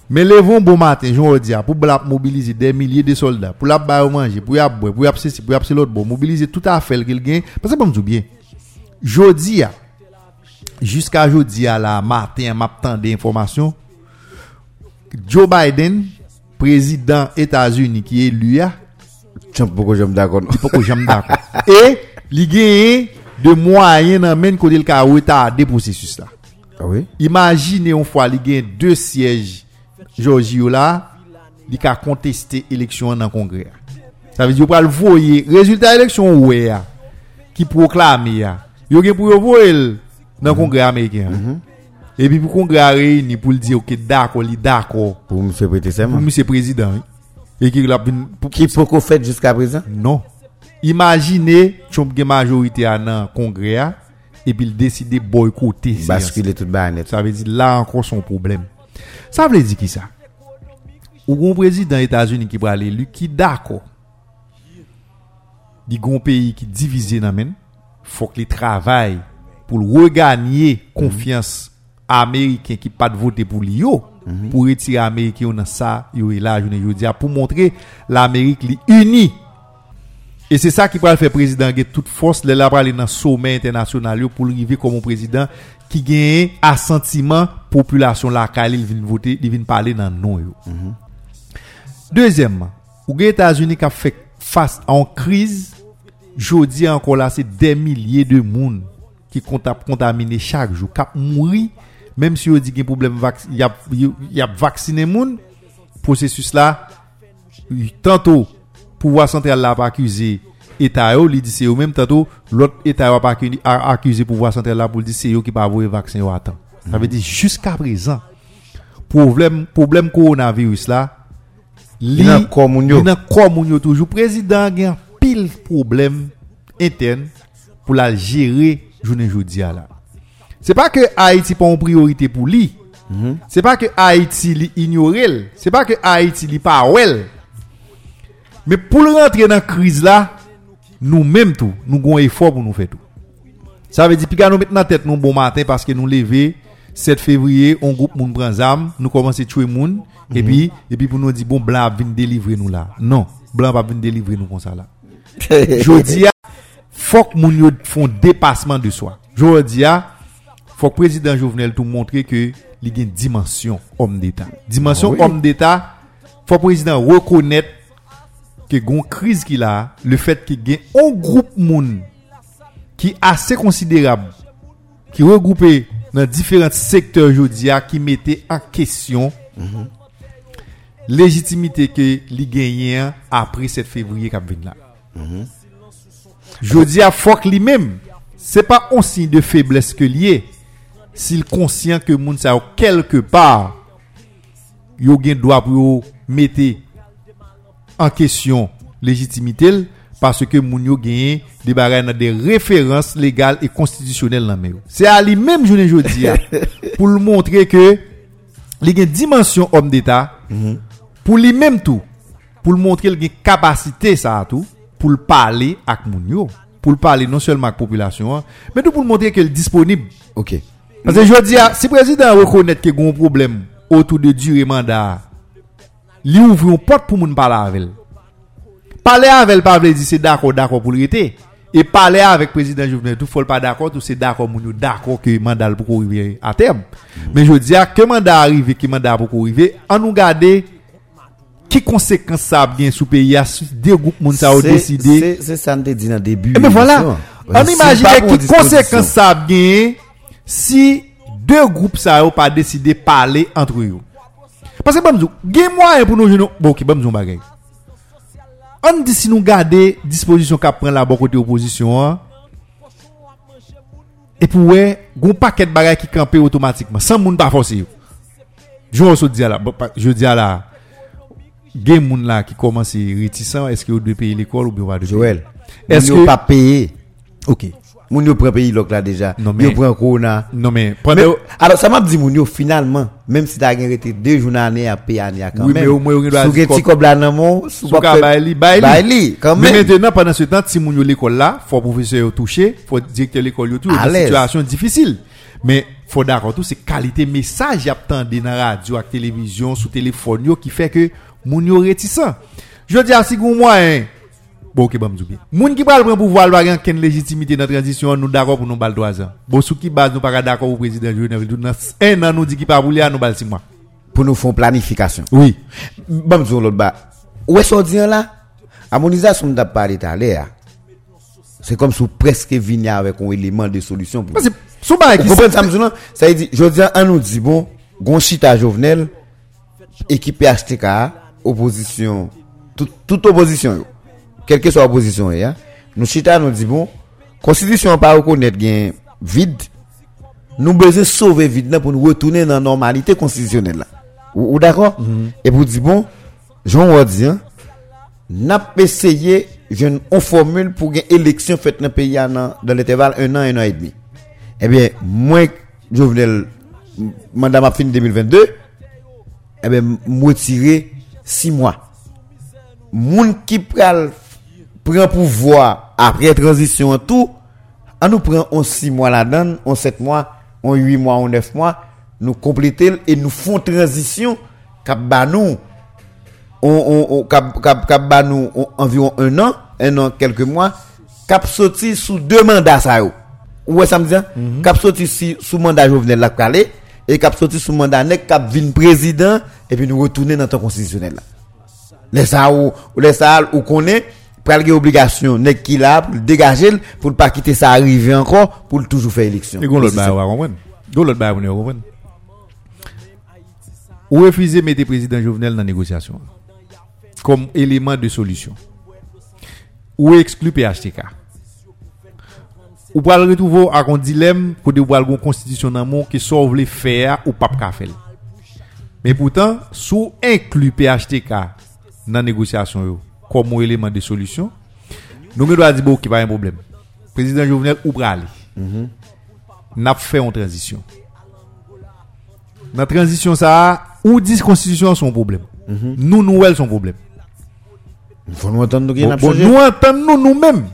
Mais levons bon matin, je vous dis, pour mobiliser des milliers de soldats, pour la bailler manger, pour la boire, pour la ceci, pour la l'autre, bon, mobiliser tout à fait qu'il gagne. Parce que bon, je bien. Jodi a, jusqu'à jodi à la matin, m'attend des informations. Joe Biden, président États-Unis qui est élu a. Pourquoi j'aime d'accord? Non? Pourquoi j'aime d'accord? Et, il gagne de moyens dans même côté le cas où il a des processus là. Ah oui? Imaginez une fois, il gagne deux sièges Georgio là, il a contesté l'élection dans le Congrès. Ça veut dire qu'il le voyer résultat de l'élection ouais qui proclame ya. Yo gen pour voyer dans le Congrès américain. Mhm. Et puis pour le Congrès réuni pour le dire OK d'accord, il d'accord pour monsieur président. Pour monsieur président. Et qui l'a qui peut fait jusqu'à présent? Non. Imaginez Trump une majorité dans le Congrès et puis il décide de boycotter. Basculer tout net. Ça veut dire là encore son problème. Sa vle di ki sa? Ou goun prezident Etats-Unis ki prale li ki dako di goun peyi ki divize nan men, fok li travay pou l regagne konfians Ameriken ki pat vote pou li yo, mm -hmm. pou retire Ameriken yo nan sa yo e la jounen yo diya, pou montre l'Amerik li uni. E se sa ki pral fè prezident ge tout fos, lè la pral nan somè internasyonal yo pou l rive komon prezident ki genye asentiman populasyon la kale li vin vote, li vin pale nan nou yo. Mm -hmm. Dezyemman, ou gen Etats-Unis ka fek fas an kriz, jodi an kon la se den milye de moun ki kontap kontamine chak jou, kap mouri, menm si yo di gen problem vaks, yap, yap vaksine moun, prosesus la, tanto, pouwa sentral la pa akuse, état li dit c'est eux même tantôt l'autre état pas accu- a- accusé pouvoir central là pour dire c'est eux qui pas avoir vaccin yo attend ça veut dire jusqu'à présent problème problème coronavirus là li moun yo. toujours. Président gen pile problème interne pour la gérer journée jodi a là. C'est pas que Haïti pas une priorité pour lui. C'est pas que Haïti li ignore elle. c'est pas que Haïti li pas well mais pour le rentrer dans crise là nous même tout nous avons effort pour nous faire tout. Ça veut dire que nous mettons dans tête nous bon matin parce que nous lever 7 février on groupe moun prend zam nous commencer à tuer moun et puis et puis pour nous dire bon blanc vient délivrer nous là. Non blanc pas venir délivrer nous comme ça là. Je dis faut que moun yo font dépassement de soi. Je dis faut que président Jovenel tout montrer que il y a une dimension homme d'état. Dimension Oui. homme d'état faut que président reconnaître que gon crise qu'il a, le fait qu'il y a un groupe monde qui est assez considérable, qui regroupé dans différents secteurs aujourd'hui, qui mettait en question mm -hmm. légitimité que les gagnants après 7 février qui vient là. Mm -hmm. Jodi a fok li mem Se pa on sin de febles ke liye Sil konsyen ke moun sa yo Kelke par Yo gen doa pou yo mette en question légitimité parce que moun yo gen des des références légales et constitutionnelles dans. C'est à lui même journée jodi a, pour le montrer que li gen dimension homme d'état. Pour lui même tout. Pour le montrer qu'il a capacité ça tout pour le parler avec moun yo. Pour le parler non seulement avec la population hein, mais tout pour le montrer qu'il est disponible. OK. parce que je dis, ah, si le président reconnaît qu'il y a un problème autour de durée mandat, lui ouvre une porte pour moun parler avec elle. Parler avec elle, pas dire c'est d'accord, d'accord pour l'arrêter. Et parler avec le président Jovenel, tout faut pas d'accord, tout c'est d'accord, moun yo d'accord que mandat pour arriver à terme. Mais je dis, ah, que mandat arrive, que mandat pour arriver, en nous garder, qui conséquences ça a bien sous pays, à deux groupes moun ça ont C'est- décidé. C'est ça nous dit dans le début. Eh ben voilà. On Si imagine pas pour qui disposition. conséquence ça a gagné si deux groupes ça ont pas décidé de parler entre eux. Parce que bon, gen moyen pour nous jouer bon OK, nous bagay. On dit si nous garder disposition qu'a prend la bon côté opposition hein, et pour ouais, gon paquet de bagay qui camper automatiquement sans moun pas forcer. Je là, bon, pa- je dis à la gen moun là qui commence réticent, est-ce que vous devez payer l'école ou bien pas de Joël. Est-ce que que- pas payé OK. Moun yo prend pays là déjà. Non, mais- Yo prend corona. Non mais Mais, alors ça m'a dit moun yo finalement même si t'as été deux jours année à payer année quand Oui, même. mais au moins, on doit dire gen ti qu'on- kob la nan mon, sou Sou pa ka fe- bay li, bay li. Bay li, quand Mais même. maintenant, pendant ce temps, si moun yo l'école là, faut professeur yo touché, faut directeur l'école yo tout, À situation difficile. Mais faut d'accord tout, c'est qualité message attendé dans radio, avec télévision, sous téléphone yo qui fait que moun yo réticent. Je dis à si gon moyen Bon, ok, bon, m'dou bien. Moun qui pral prendre pouvoir, va gen ken légitimité dans la transition, nous d'accord pour nous bal 3 ans. Bon, sous qui base, nous pas d'accord au président Jovenel. Tout un an, nous dit qu'il pas voulu, nous bal 6 mois. pour nous faire planification. Oui. Bon, nous l'autre bas. Où est-ce qu'on dit là? Harmonisation pas parlé tout à l'heure. C'est comme si vous presque venu avec un élément de solution pour. Parce que, sous Vous qui ça, dire, je dis, on nous dit, bon, gon chita Jovenel, équipe HTK, opposition, tout- toute opposition, yo. quelle que soit l'opposition, nous chita nous dit bon, constitution pas reconnaître gain vide, nous besoin sauver vide là pour nous retourner dans la normalité constitutionnelle là. Ou, ou d'accord? Mm -hmm. Et pour dire bon, Jean Wadi, hein, n'a essayé, une formule pour une élection faite dans le pays dans l'intervalle un an, un an et demi. Eh bien, moi, Jovenel, mandat m'a fini 2022, eh bien, me retirer 6 mois. Moun qui pral prend pouvoir après transition en tout, on nous prend on 6 mois là-dedans, on 7 mois, on 8 mois, on 9 mois, nous compléter et nous font transition. Cap ba nous on, on, on cap, cap, cap ba nous on- environ un an, un an, quelques mois, cap sorti sous deux mandats ça yo. Ouais, ça me dit, cap sorti si, sous mandat Jovenel la calé, et cap sorti sous mandat nek cap vin président, et puis nous retourner dans le temps constitutionnel. Là. Les ça ou, ou les ça ou connaît, pral gen obligation nek ki la pour dégager pour pas quitter ça arriver encore pour toujours faire élection. Et gon l'autre bail on comprendre. Gon l'autre bail on comprendre. Ou refuser mettre président Jovenel dans négociation comme élément de solution. Ou exclure PHTK. Ou pral retrouver à un dilemme côté ou pral gon constitution dans mon qui sauve les faire ou pas ka faire. Mais pourtant, sous inclure PHTK dans négociation yo, comme un élément de solution, nous doit dire bon qui pas un problème. Président Jovenel pral aller. N'a fait une transition. Dans transition ça, ou 10 constitution son problème. Nous nous elle son problème. Il faut nous entendre nous Bon, bon, nous entendons nous-mêmes.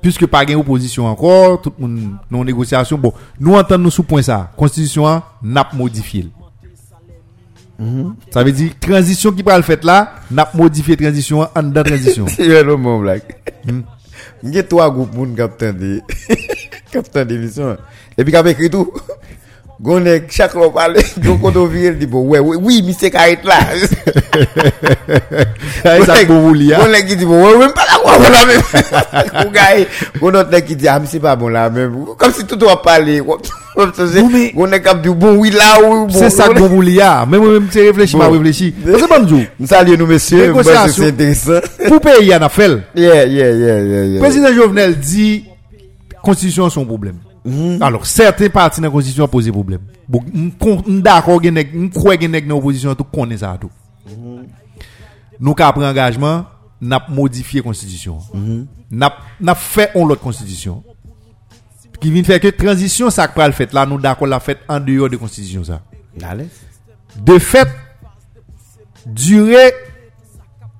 Puisque pas gain opposition encore, tout le monde non négociation. Bon, nous entendons nous sous point ça. Constitution n'a pas modifié. Ça veut dire transition qui va le fait là, n'a pas modifié transition en dedans transition. C'est le bon blague. Il y a trois groupes moun qui de captain d'émission. Et puis qui écrit tout. Gonek, chak lò pale, John Koto Vire di bo, wè, wè, wè, mi se karet la. Gonek, gonek ki di bo, wè, wè, mpa la wè, wè la mè. Kou gaye, gonek nek ki di, a, mi se pa bon la mè. Kom si tout wè pale, gonek kap di, bon, wè la, wè, bon. Se sa kou wou liya, mè mwen mse reflechi, mwen reflechi. Mse banjou. Msalye nou mesye, mwen se se interesan. Poupe yana fel. Yeah, yeah, yeah, yeah. Prezident Jovenel di, konstitusyon son probleme. Problème. Alors certains partis dans la constitution posent problème. Bon, on d'accord on croit nèg dans opposition tout connaît ça tout. Nous ka pris engagement, n'a modifié constitution. N'a n'a fait on l'autre constitution. Qui vient faire que transition ça que le fait là nous d'accord la fait en dehors de constitution ça. Allez. De fait, durée,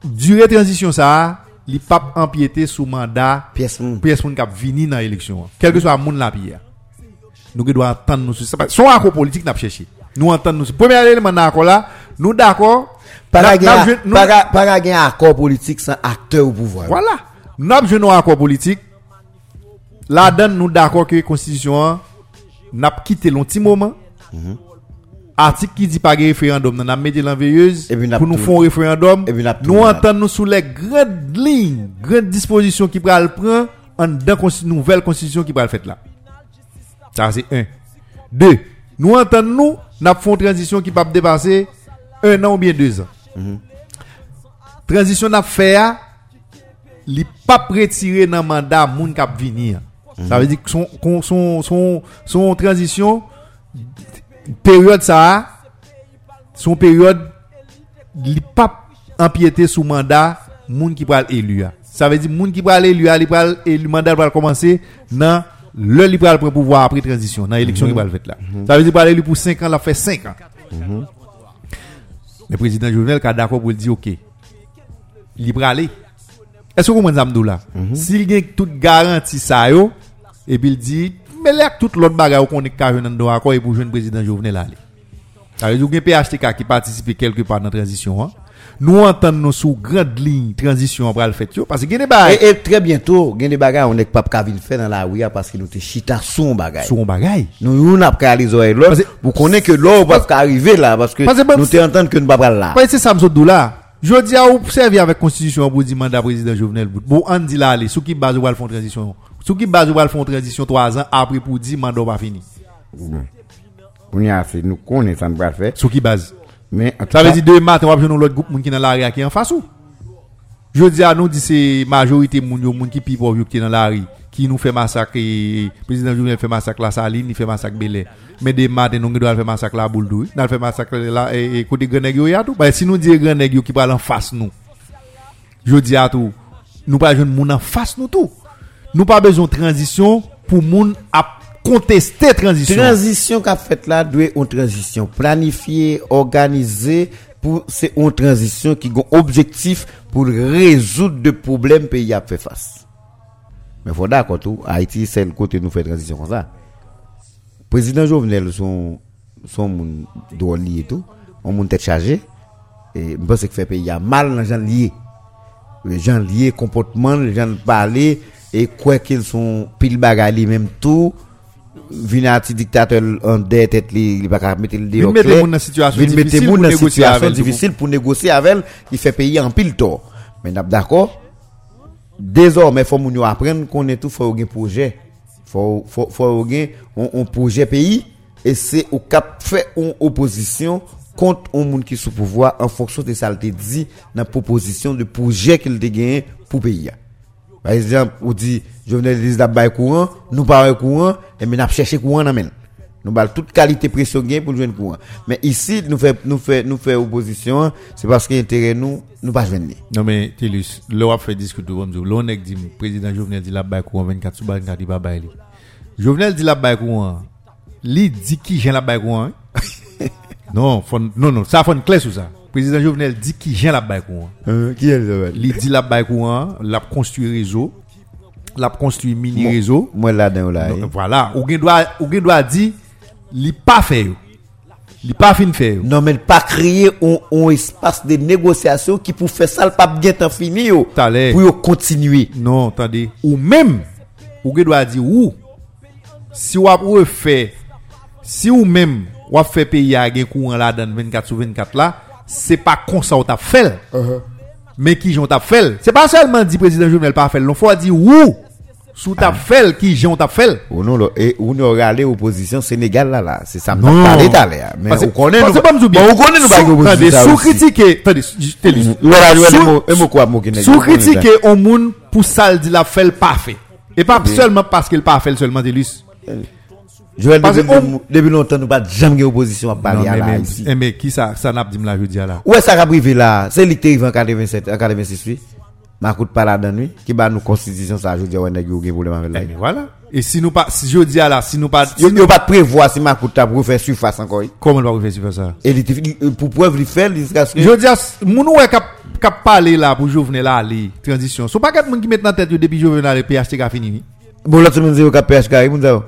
durée transition ça, li pas empiéter sous mandat Pièce moun. pièce moun k'ap vini dans l'élection. Quel que soit moun la pierre. Nous doit attendre nous. Son accord politique n'a pas cherché. Nous entendre nous premier élément d'accord là, nous d'accord. Para gen accord politique sans acteur au pouvoir. Voilà. Nous avons un accord politique. Là-dedans, nous d'accord que la constitution n'a pas quitté long petit moment. Article qui dit pas de référendum, nous avons mis l'enveilleuse pour nous faire un référendum. Nous entendons sous les grandes lignes, grandes dispositions qui pourraient le prendre en dans la nouvelle constitution qui pourrait le faire là. Ça, c'est un. Deux, nous entendons nous, nous avons une transition qui peut dépasser un an ou bien deux ans. Transition n'a fait, li pas retirer dans mandat moun k'ap venir. Ça veut dire que son son son, son transition peryode sa, son peryode li pap empyete sou mandat moun ki pral elu ya. Sa ve di moun ki pral elu ya, li pral elu mandat pral komanse nan le li pral pral pouvoir apri transisyon, nan eleksyon mm -hmm. ki pral vet la. Mm -hmm. Sa ve di pral elu pou 5 an, la fe 5 an. Mm -hmm. Le prezident Jovenel ka dako pou li di ok, li pral e. Esko kou mwen zamdou la? Mhm. Si li gen tout garanti sa yo, e bil di mais là toute l'autre bagarre qu'on est carré dans le accord et pour jeune président Jovenel aller. Ça veut dire que PHTK qui participe quelque part dans la transition hein. Nous entendons sous grande ligne transition après le fait parce que des Et, et très bientôt, gen des bagages on est pas capable de faire dans la rue parce que nous chita son bagage. sur un bagaille. Nous nous n'a pas les oreilles là. Vous connaissez que l'eau va pas arriver là parce que nous te entendre que nous pas pral là. C'est ça, là. Je dis à vous servir avec constitution pour dire mandat président Jovenel. Bon, on dit là, allez, sous qui base ou faire transition? Sous qui base va faire transition 3 ans après pour dire mandat pas fini. On y a fait nous connaissons ça nous pas faire. Sous qui base. Mais Ça veut dire demain matin, on va prendre l'autre groupe qui dans l'arrière qui est en face ou. Je dis à nous, dit c'est majorité moun yo moun qui pi pauvre qui est dans l'arrière qui nous fait massacre président Jovenel fait massacre la Saline, il fait massacre Belé. Mais des matin nous doit faire massacre la Bouldou. Nous fait massacre là et, et côté nèg yo tout. Bah si nous nèg yo qui parle en face nous. Je dis à tout, nous pas jeune moun en face nous tout. Nous pas besoin de transition pour moun à contester transition. transition qu'a fait là doit une transition planifiée, organisée pour c'est une transition qui a objectif pour résoudre des problèmes pays a fait face. Mais faut d'accord tout Haïti c'est le côté nous fait transition comme ça. Président Jovenel son son moun doit lié tout, on moun tête chargé et pense que fait pays a mal dans gens liés. Les gens liés comportement, les gens parler E kwen kel son pil bagay li menm tou Vin ati diktatèl an dey tèt li Li baka mette li dey okle Vin mette moun nan situasyon difisil pou negosye avèl Li fè peyi an pil to. Men ap dako Dezor men fò moun yo apren konen tou fò ou gen proje. Fò ou gen on proje peyi E se ou kap fè on oposisyon Kont on moun ki sou pouvoi An fonksyon de salte di Nan proposisyon de proje ki l te gen pou peyi ya. Par exemple, on dit, je venais de la bail courant, nous pas courant, et nous cherché courant dans Nous avons toute qualité pression gain pour jouer courant. Mais ici, nous fait, nous fait, nous fait opposition, c'est parce que intérêt nous, nous pas venir. Non, mais, Télus, là, on fait discuter comme ça. Là, on dit, président Jovenel dit la bail courant 24 sous 24, il va bail. Jovenel dit la bail courant. Li dit qui j'ai la bail courant. hein? non, non, non, ça faut une clé sur ça. Président Jovenel dit qui j'ai la bail courant. Euh, qui est le Li dit la bail courant, l'a construit réseau, l'a construit mini réseau. Moi là dedans là. Voilà, ou gen doit ou gen doit dire li pas fait. Li pas fin fait yo. Non mais pas créer un, un espace de négociation qui pour faire ça le pas bien temps fini yo. Pour continuer. Non, attendez. Ou même, ou gen doit dire ou, si ou refait, si ou même, ou fait pays à gen courant là dans 24 sur 24 là, c'est pas comme ça qu'on t'a fait. Mais qui j'ont t'a fait. C'est pas seulement dit président Jovenel pas fait. L'on faut dire où sous ta fait qui j'ont t'a fait. Ou non, et ou nous râler opposition Sénégal là là. C'est ça, non. Parler d'aller. Mais on connaît nous. pas nous bien. On connaît nous pas opposition. Sous critiquer, attendez, je lis. Sous critiquer on moun pour ça dit la fait parfait. Et pas seulement parce qu'il pas fait seulement Télus. Joël, depuis, depuis longtemps, nous pas jamais eu opposition à parler à là, mais, ici. eh, mais qui ça, ça n'a pas dit me la je dis là? Où est-ce que ça a privé là? C'est est arrivé en 87, en 86, oui. Ma coûte pas là dans nuit. Qui bat nous constitution ça, je dis, ouais, n'a eu problème avec Eh, là. mais voilà. Et si nous pas, si je dis là, si nous pas, Yo, yo pas prévoir si ma coûte a pour faire surface encore. comment on va faire ça? Et il pour preuve, il fait, il que, Je dis, moun ouais cap, cap parler là pour Jovenel là, aller, transition. So pas quatre moun qui mettent dans tête depuis Jovenel le PHTK a fini. ni? bon, l'autre semaine, c'est au KPHK, il m'a dit,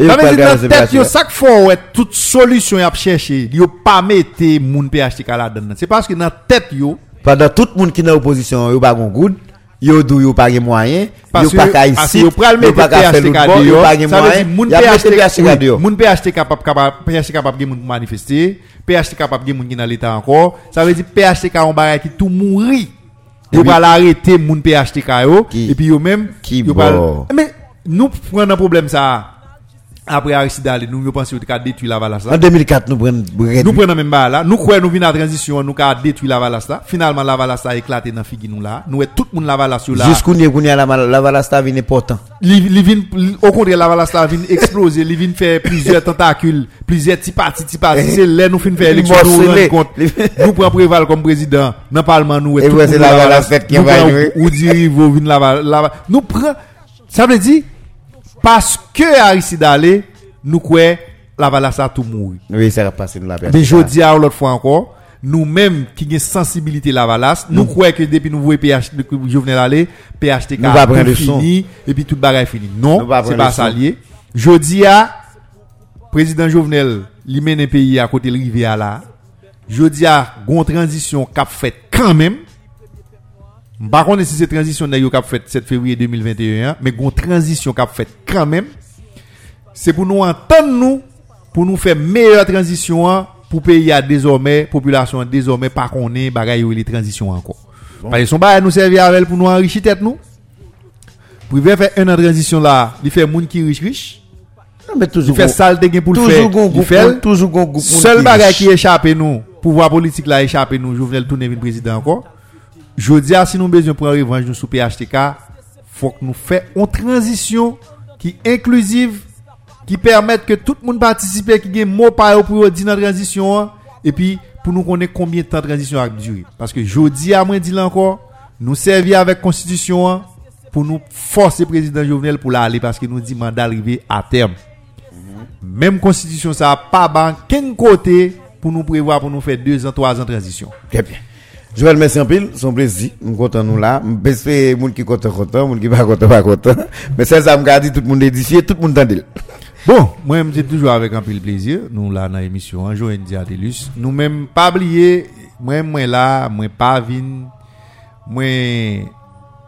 Sa mè di nan tèt yo sak fò wè tout solisyon ap chèche, yo pa mette moun PHTK la den nan. Se paske nan tèt yo... Padan tout moun ki nan oposisyon yo bagon goud, yo dou yo page mwayen, yo pa ka isit, yo pa ka felout bon, yo. page mwayen, ya mette PHTK de yo. Moun PHTK pap gen moun manifesté, PHTK pap gen moun ki nan l'Etat ankor, sa mè di PHTK an baray ki tou moun ri, yo pa l'arete moun PHTK yo, epi yo mèm, yo pa... Mè nou pren nan problem sa a, après Aristide Ali, nous yo pensons que détruire la valace là. En 2004, nous prenons Nous prenons même bas là, nous croyons nous venons à la transition, nous avons détruit la valace là. Finalement la valace a éclaté dans figue nous là. Nous tout le monde la valace là. Jusqu'où nous est la la valasta vient important. Au contraire, la valace là vient exploser, li vient faire plusieurs tentacules, plusieurs petits partis, petits partis. C'est là nous fin faire élection, nous nous rendons compte. Nous prenons Préval comme président, dans le parlement, nous, Et tout la valace. qui Nous va prenons jouer. ou dire, vous vin la nous prenons, ça veut dire, parce que Aristide Ali, nous croyons, la valace a tout mourir. Oui, ça va passer nous la Mais je dis à l'autre fois encore, nous-mêmes qui avons sensibilité la valace, nous croyons que depuis nous voyons PH, que Jovenel aller, PHTK le son. fini, et puis tout bagaille fini. Non, c'est pas le ça lié. Je dis à, président Jovenel, li mène pays à côté de rivière là. Je dis à, gon transition qu'a fait quand même. Par contre, si c'est transition d'ailleurs qu'a fait 7 février 2021, mais gon transition qu'a fait quand même c'est pour nous entendre nous pour nous faire meilleure transition hein, pour pays à désormais population désormais pas qu'on est bagaille ou les transitions encore. Parce que son bagage nous servir avec pour nous enrichir tête nous. Privé faire un an de transition là il fait moun qui riche riche. Mais il toujours fait gon- sale de pour le faire il fait. toujours seul bagage qui échappe nous pouvoir politique là échappe nous Jovenel tourner vin président encore je dis si nous besoin pour revanche nous sous PHTK faut que nous fassions une transition qui inclusive qui permette que tout le monde participe qui gagne mot par pour dire la transition et puis pour nous connaître combien de temps de transition a duré parce que je dis à moi là encore nous servir avec constitution hein, pour nous forcer président Jovenel pour l'aller parce que nous dit mandat arrivé à terme. Même constitution ça a pas ban quel côté pour nous prévoir pour nous faire deux ans trois ans de transition. Très bien. Joël, merci un pile, son plaisir. Nous content nous là. J'espère moun qui content content, moun qui pas content pas content. Mais c'est ça me dit tout le monde édifié, tout le monde. Bon, moi, je toujours avec un de plaisir. Nous, là, dans l'émission, un jour, India Delus. Nous, même, pas oublier, moi, moi, là, moi, pas vin, moi,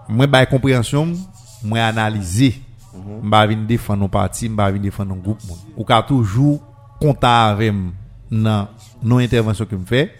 moi, by compréhension, moi, analyser. Moi, vin défendre nos partis, moi, vin défendre nos groupes. Ou toujours compter avec nos interventions que me fait.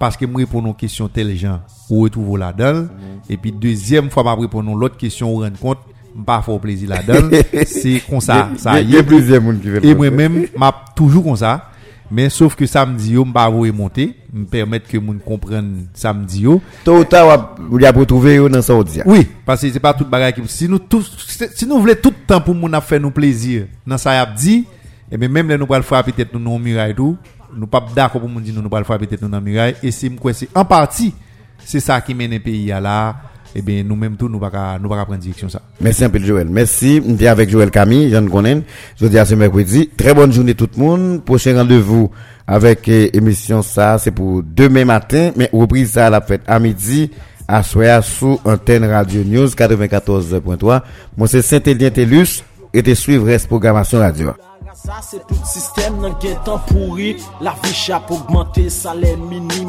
Parce que moi, pour nos questions telles gens, ou retrouve là-dedans. Et puis, deuxième fois, moi, pour nous l'autre question, ou rendre compte, pas faire plaisir là-dedans. C'est comme ça, ça y y a est. plusieurs monde qui veulent. Et moi-même, m'a toujours comme ça. Mais sauf que samedi, yo, m'pa voué monter, me permettre que moun comprenne samedi yo. Tôt ou tard, vous avez retrouvé dans Saoudia. Oui, parce que c'est pas tout bagage qui si nous tous si nous voulons tout le temps pour moun a faire nous plaisir dans ça y a dit et bien même là nous le frapper tête nous dans muraille tout, nous pas d'accord pour moun dire nous nous pas le frapper tête nous dans muraille et c'est en partie c'est ça qui mène le pays à là et bien nous même tout nous pas nous pas prendre direction ça. Merci un peu Joël. Merci. Je avec Joël Camille, Jean Conen. Je dis à ce mercredi. Très bonne journée tout le monde. Prochain rendez-vous avec eh, émission ça, c'est pour demain matin, mais reprise ça à la fête à midi à soir sous antenne Radio News 94.3. Moi c'est Saint-Élien Télus et te suivre reste programmation radio. Ça c'est tout système nan gen tan pourri. La vie chape augmenté, salaire minimum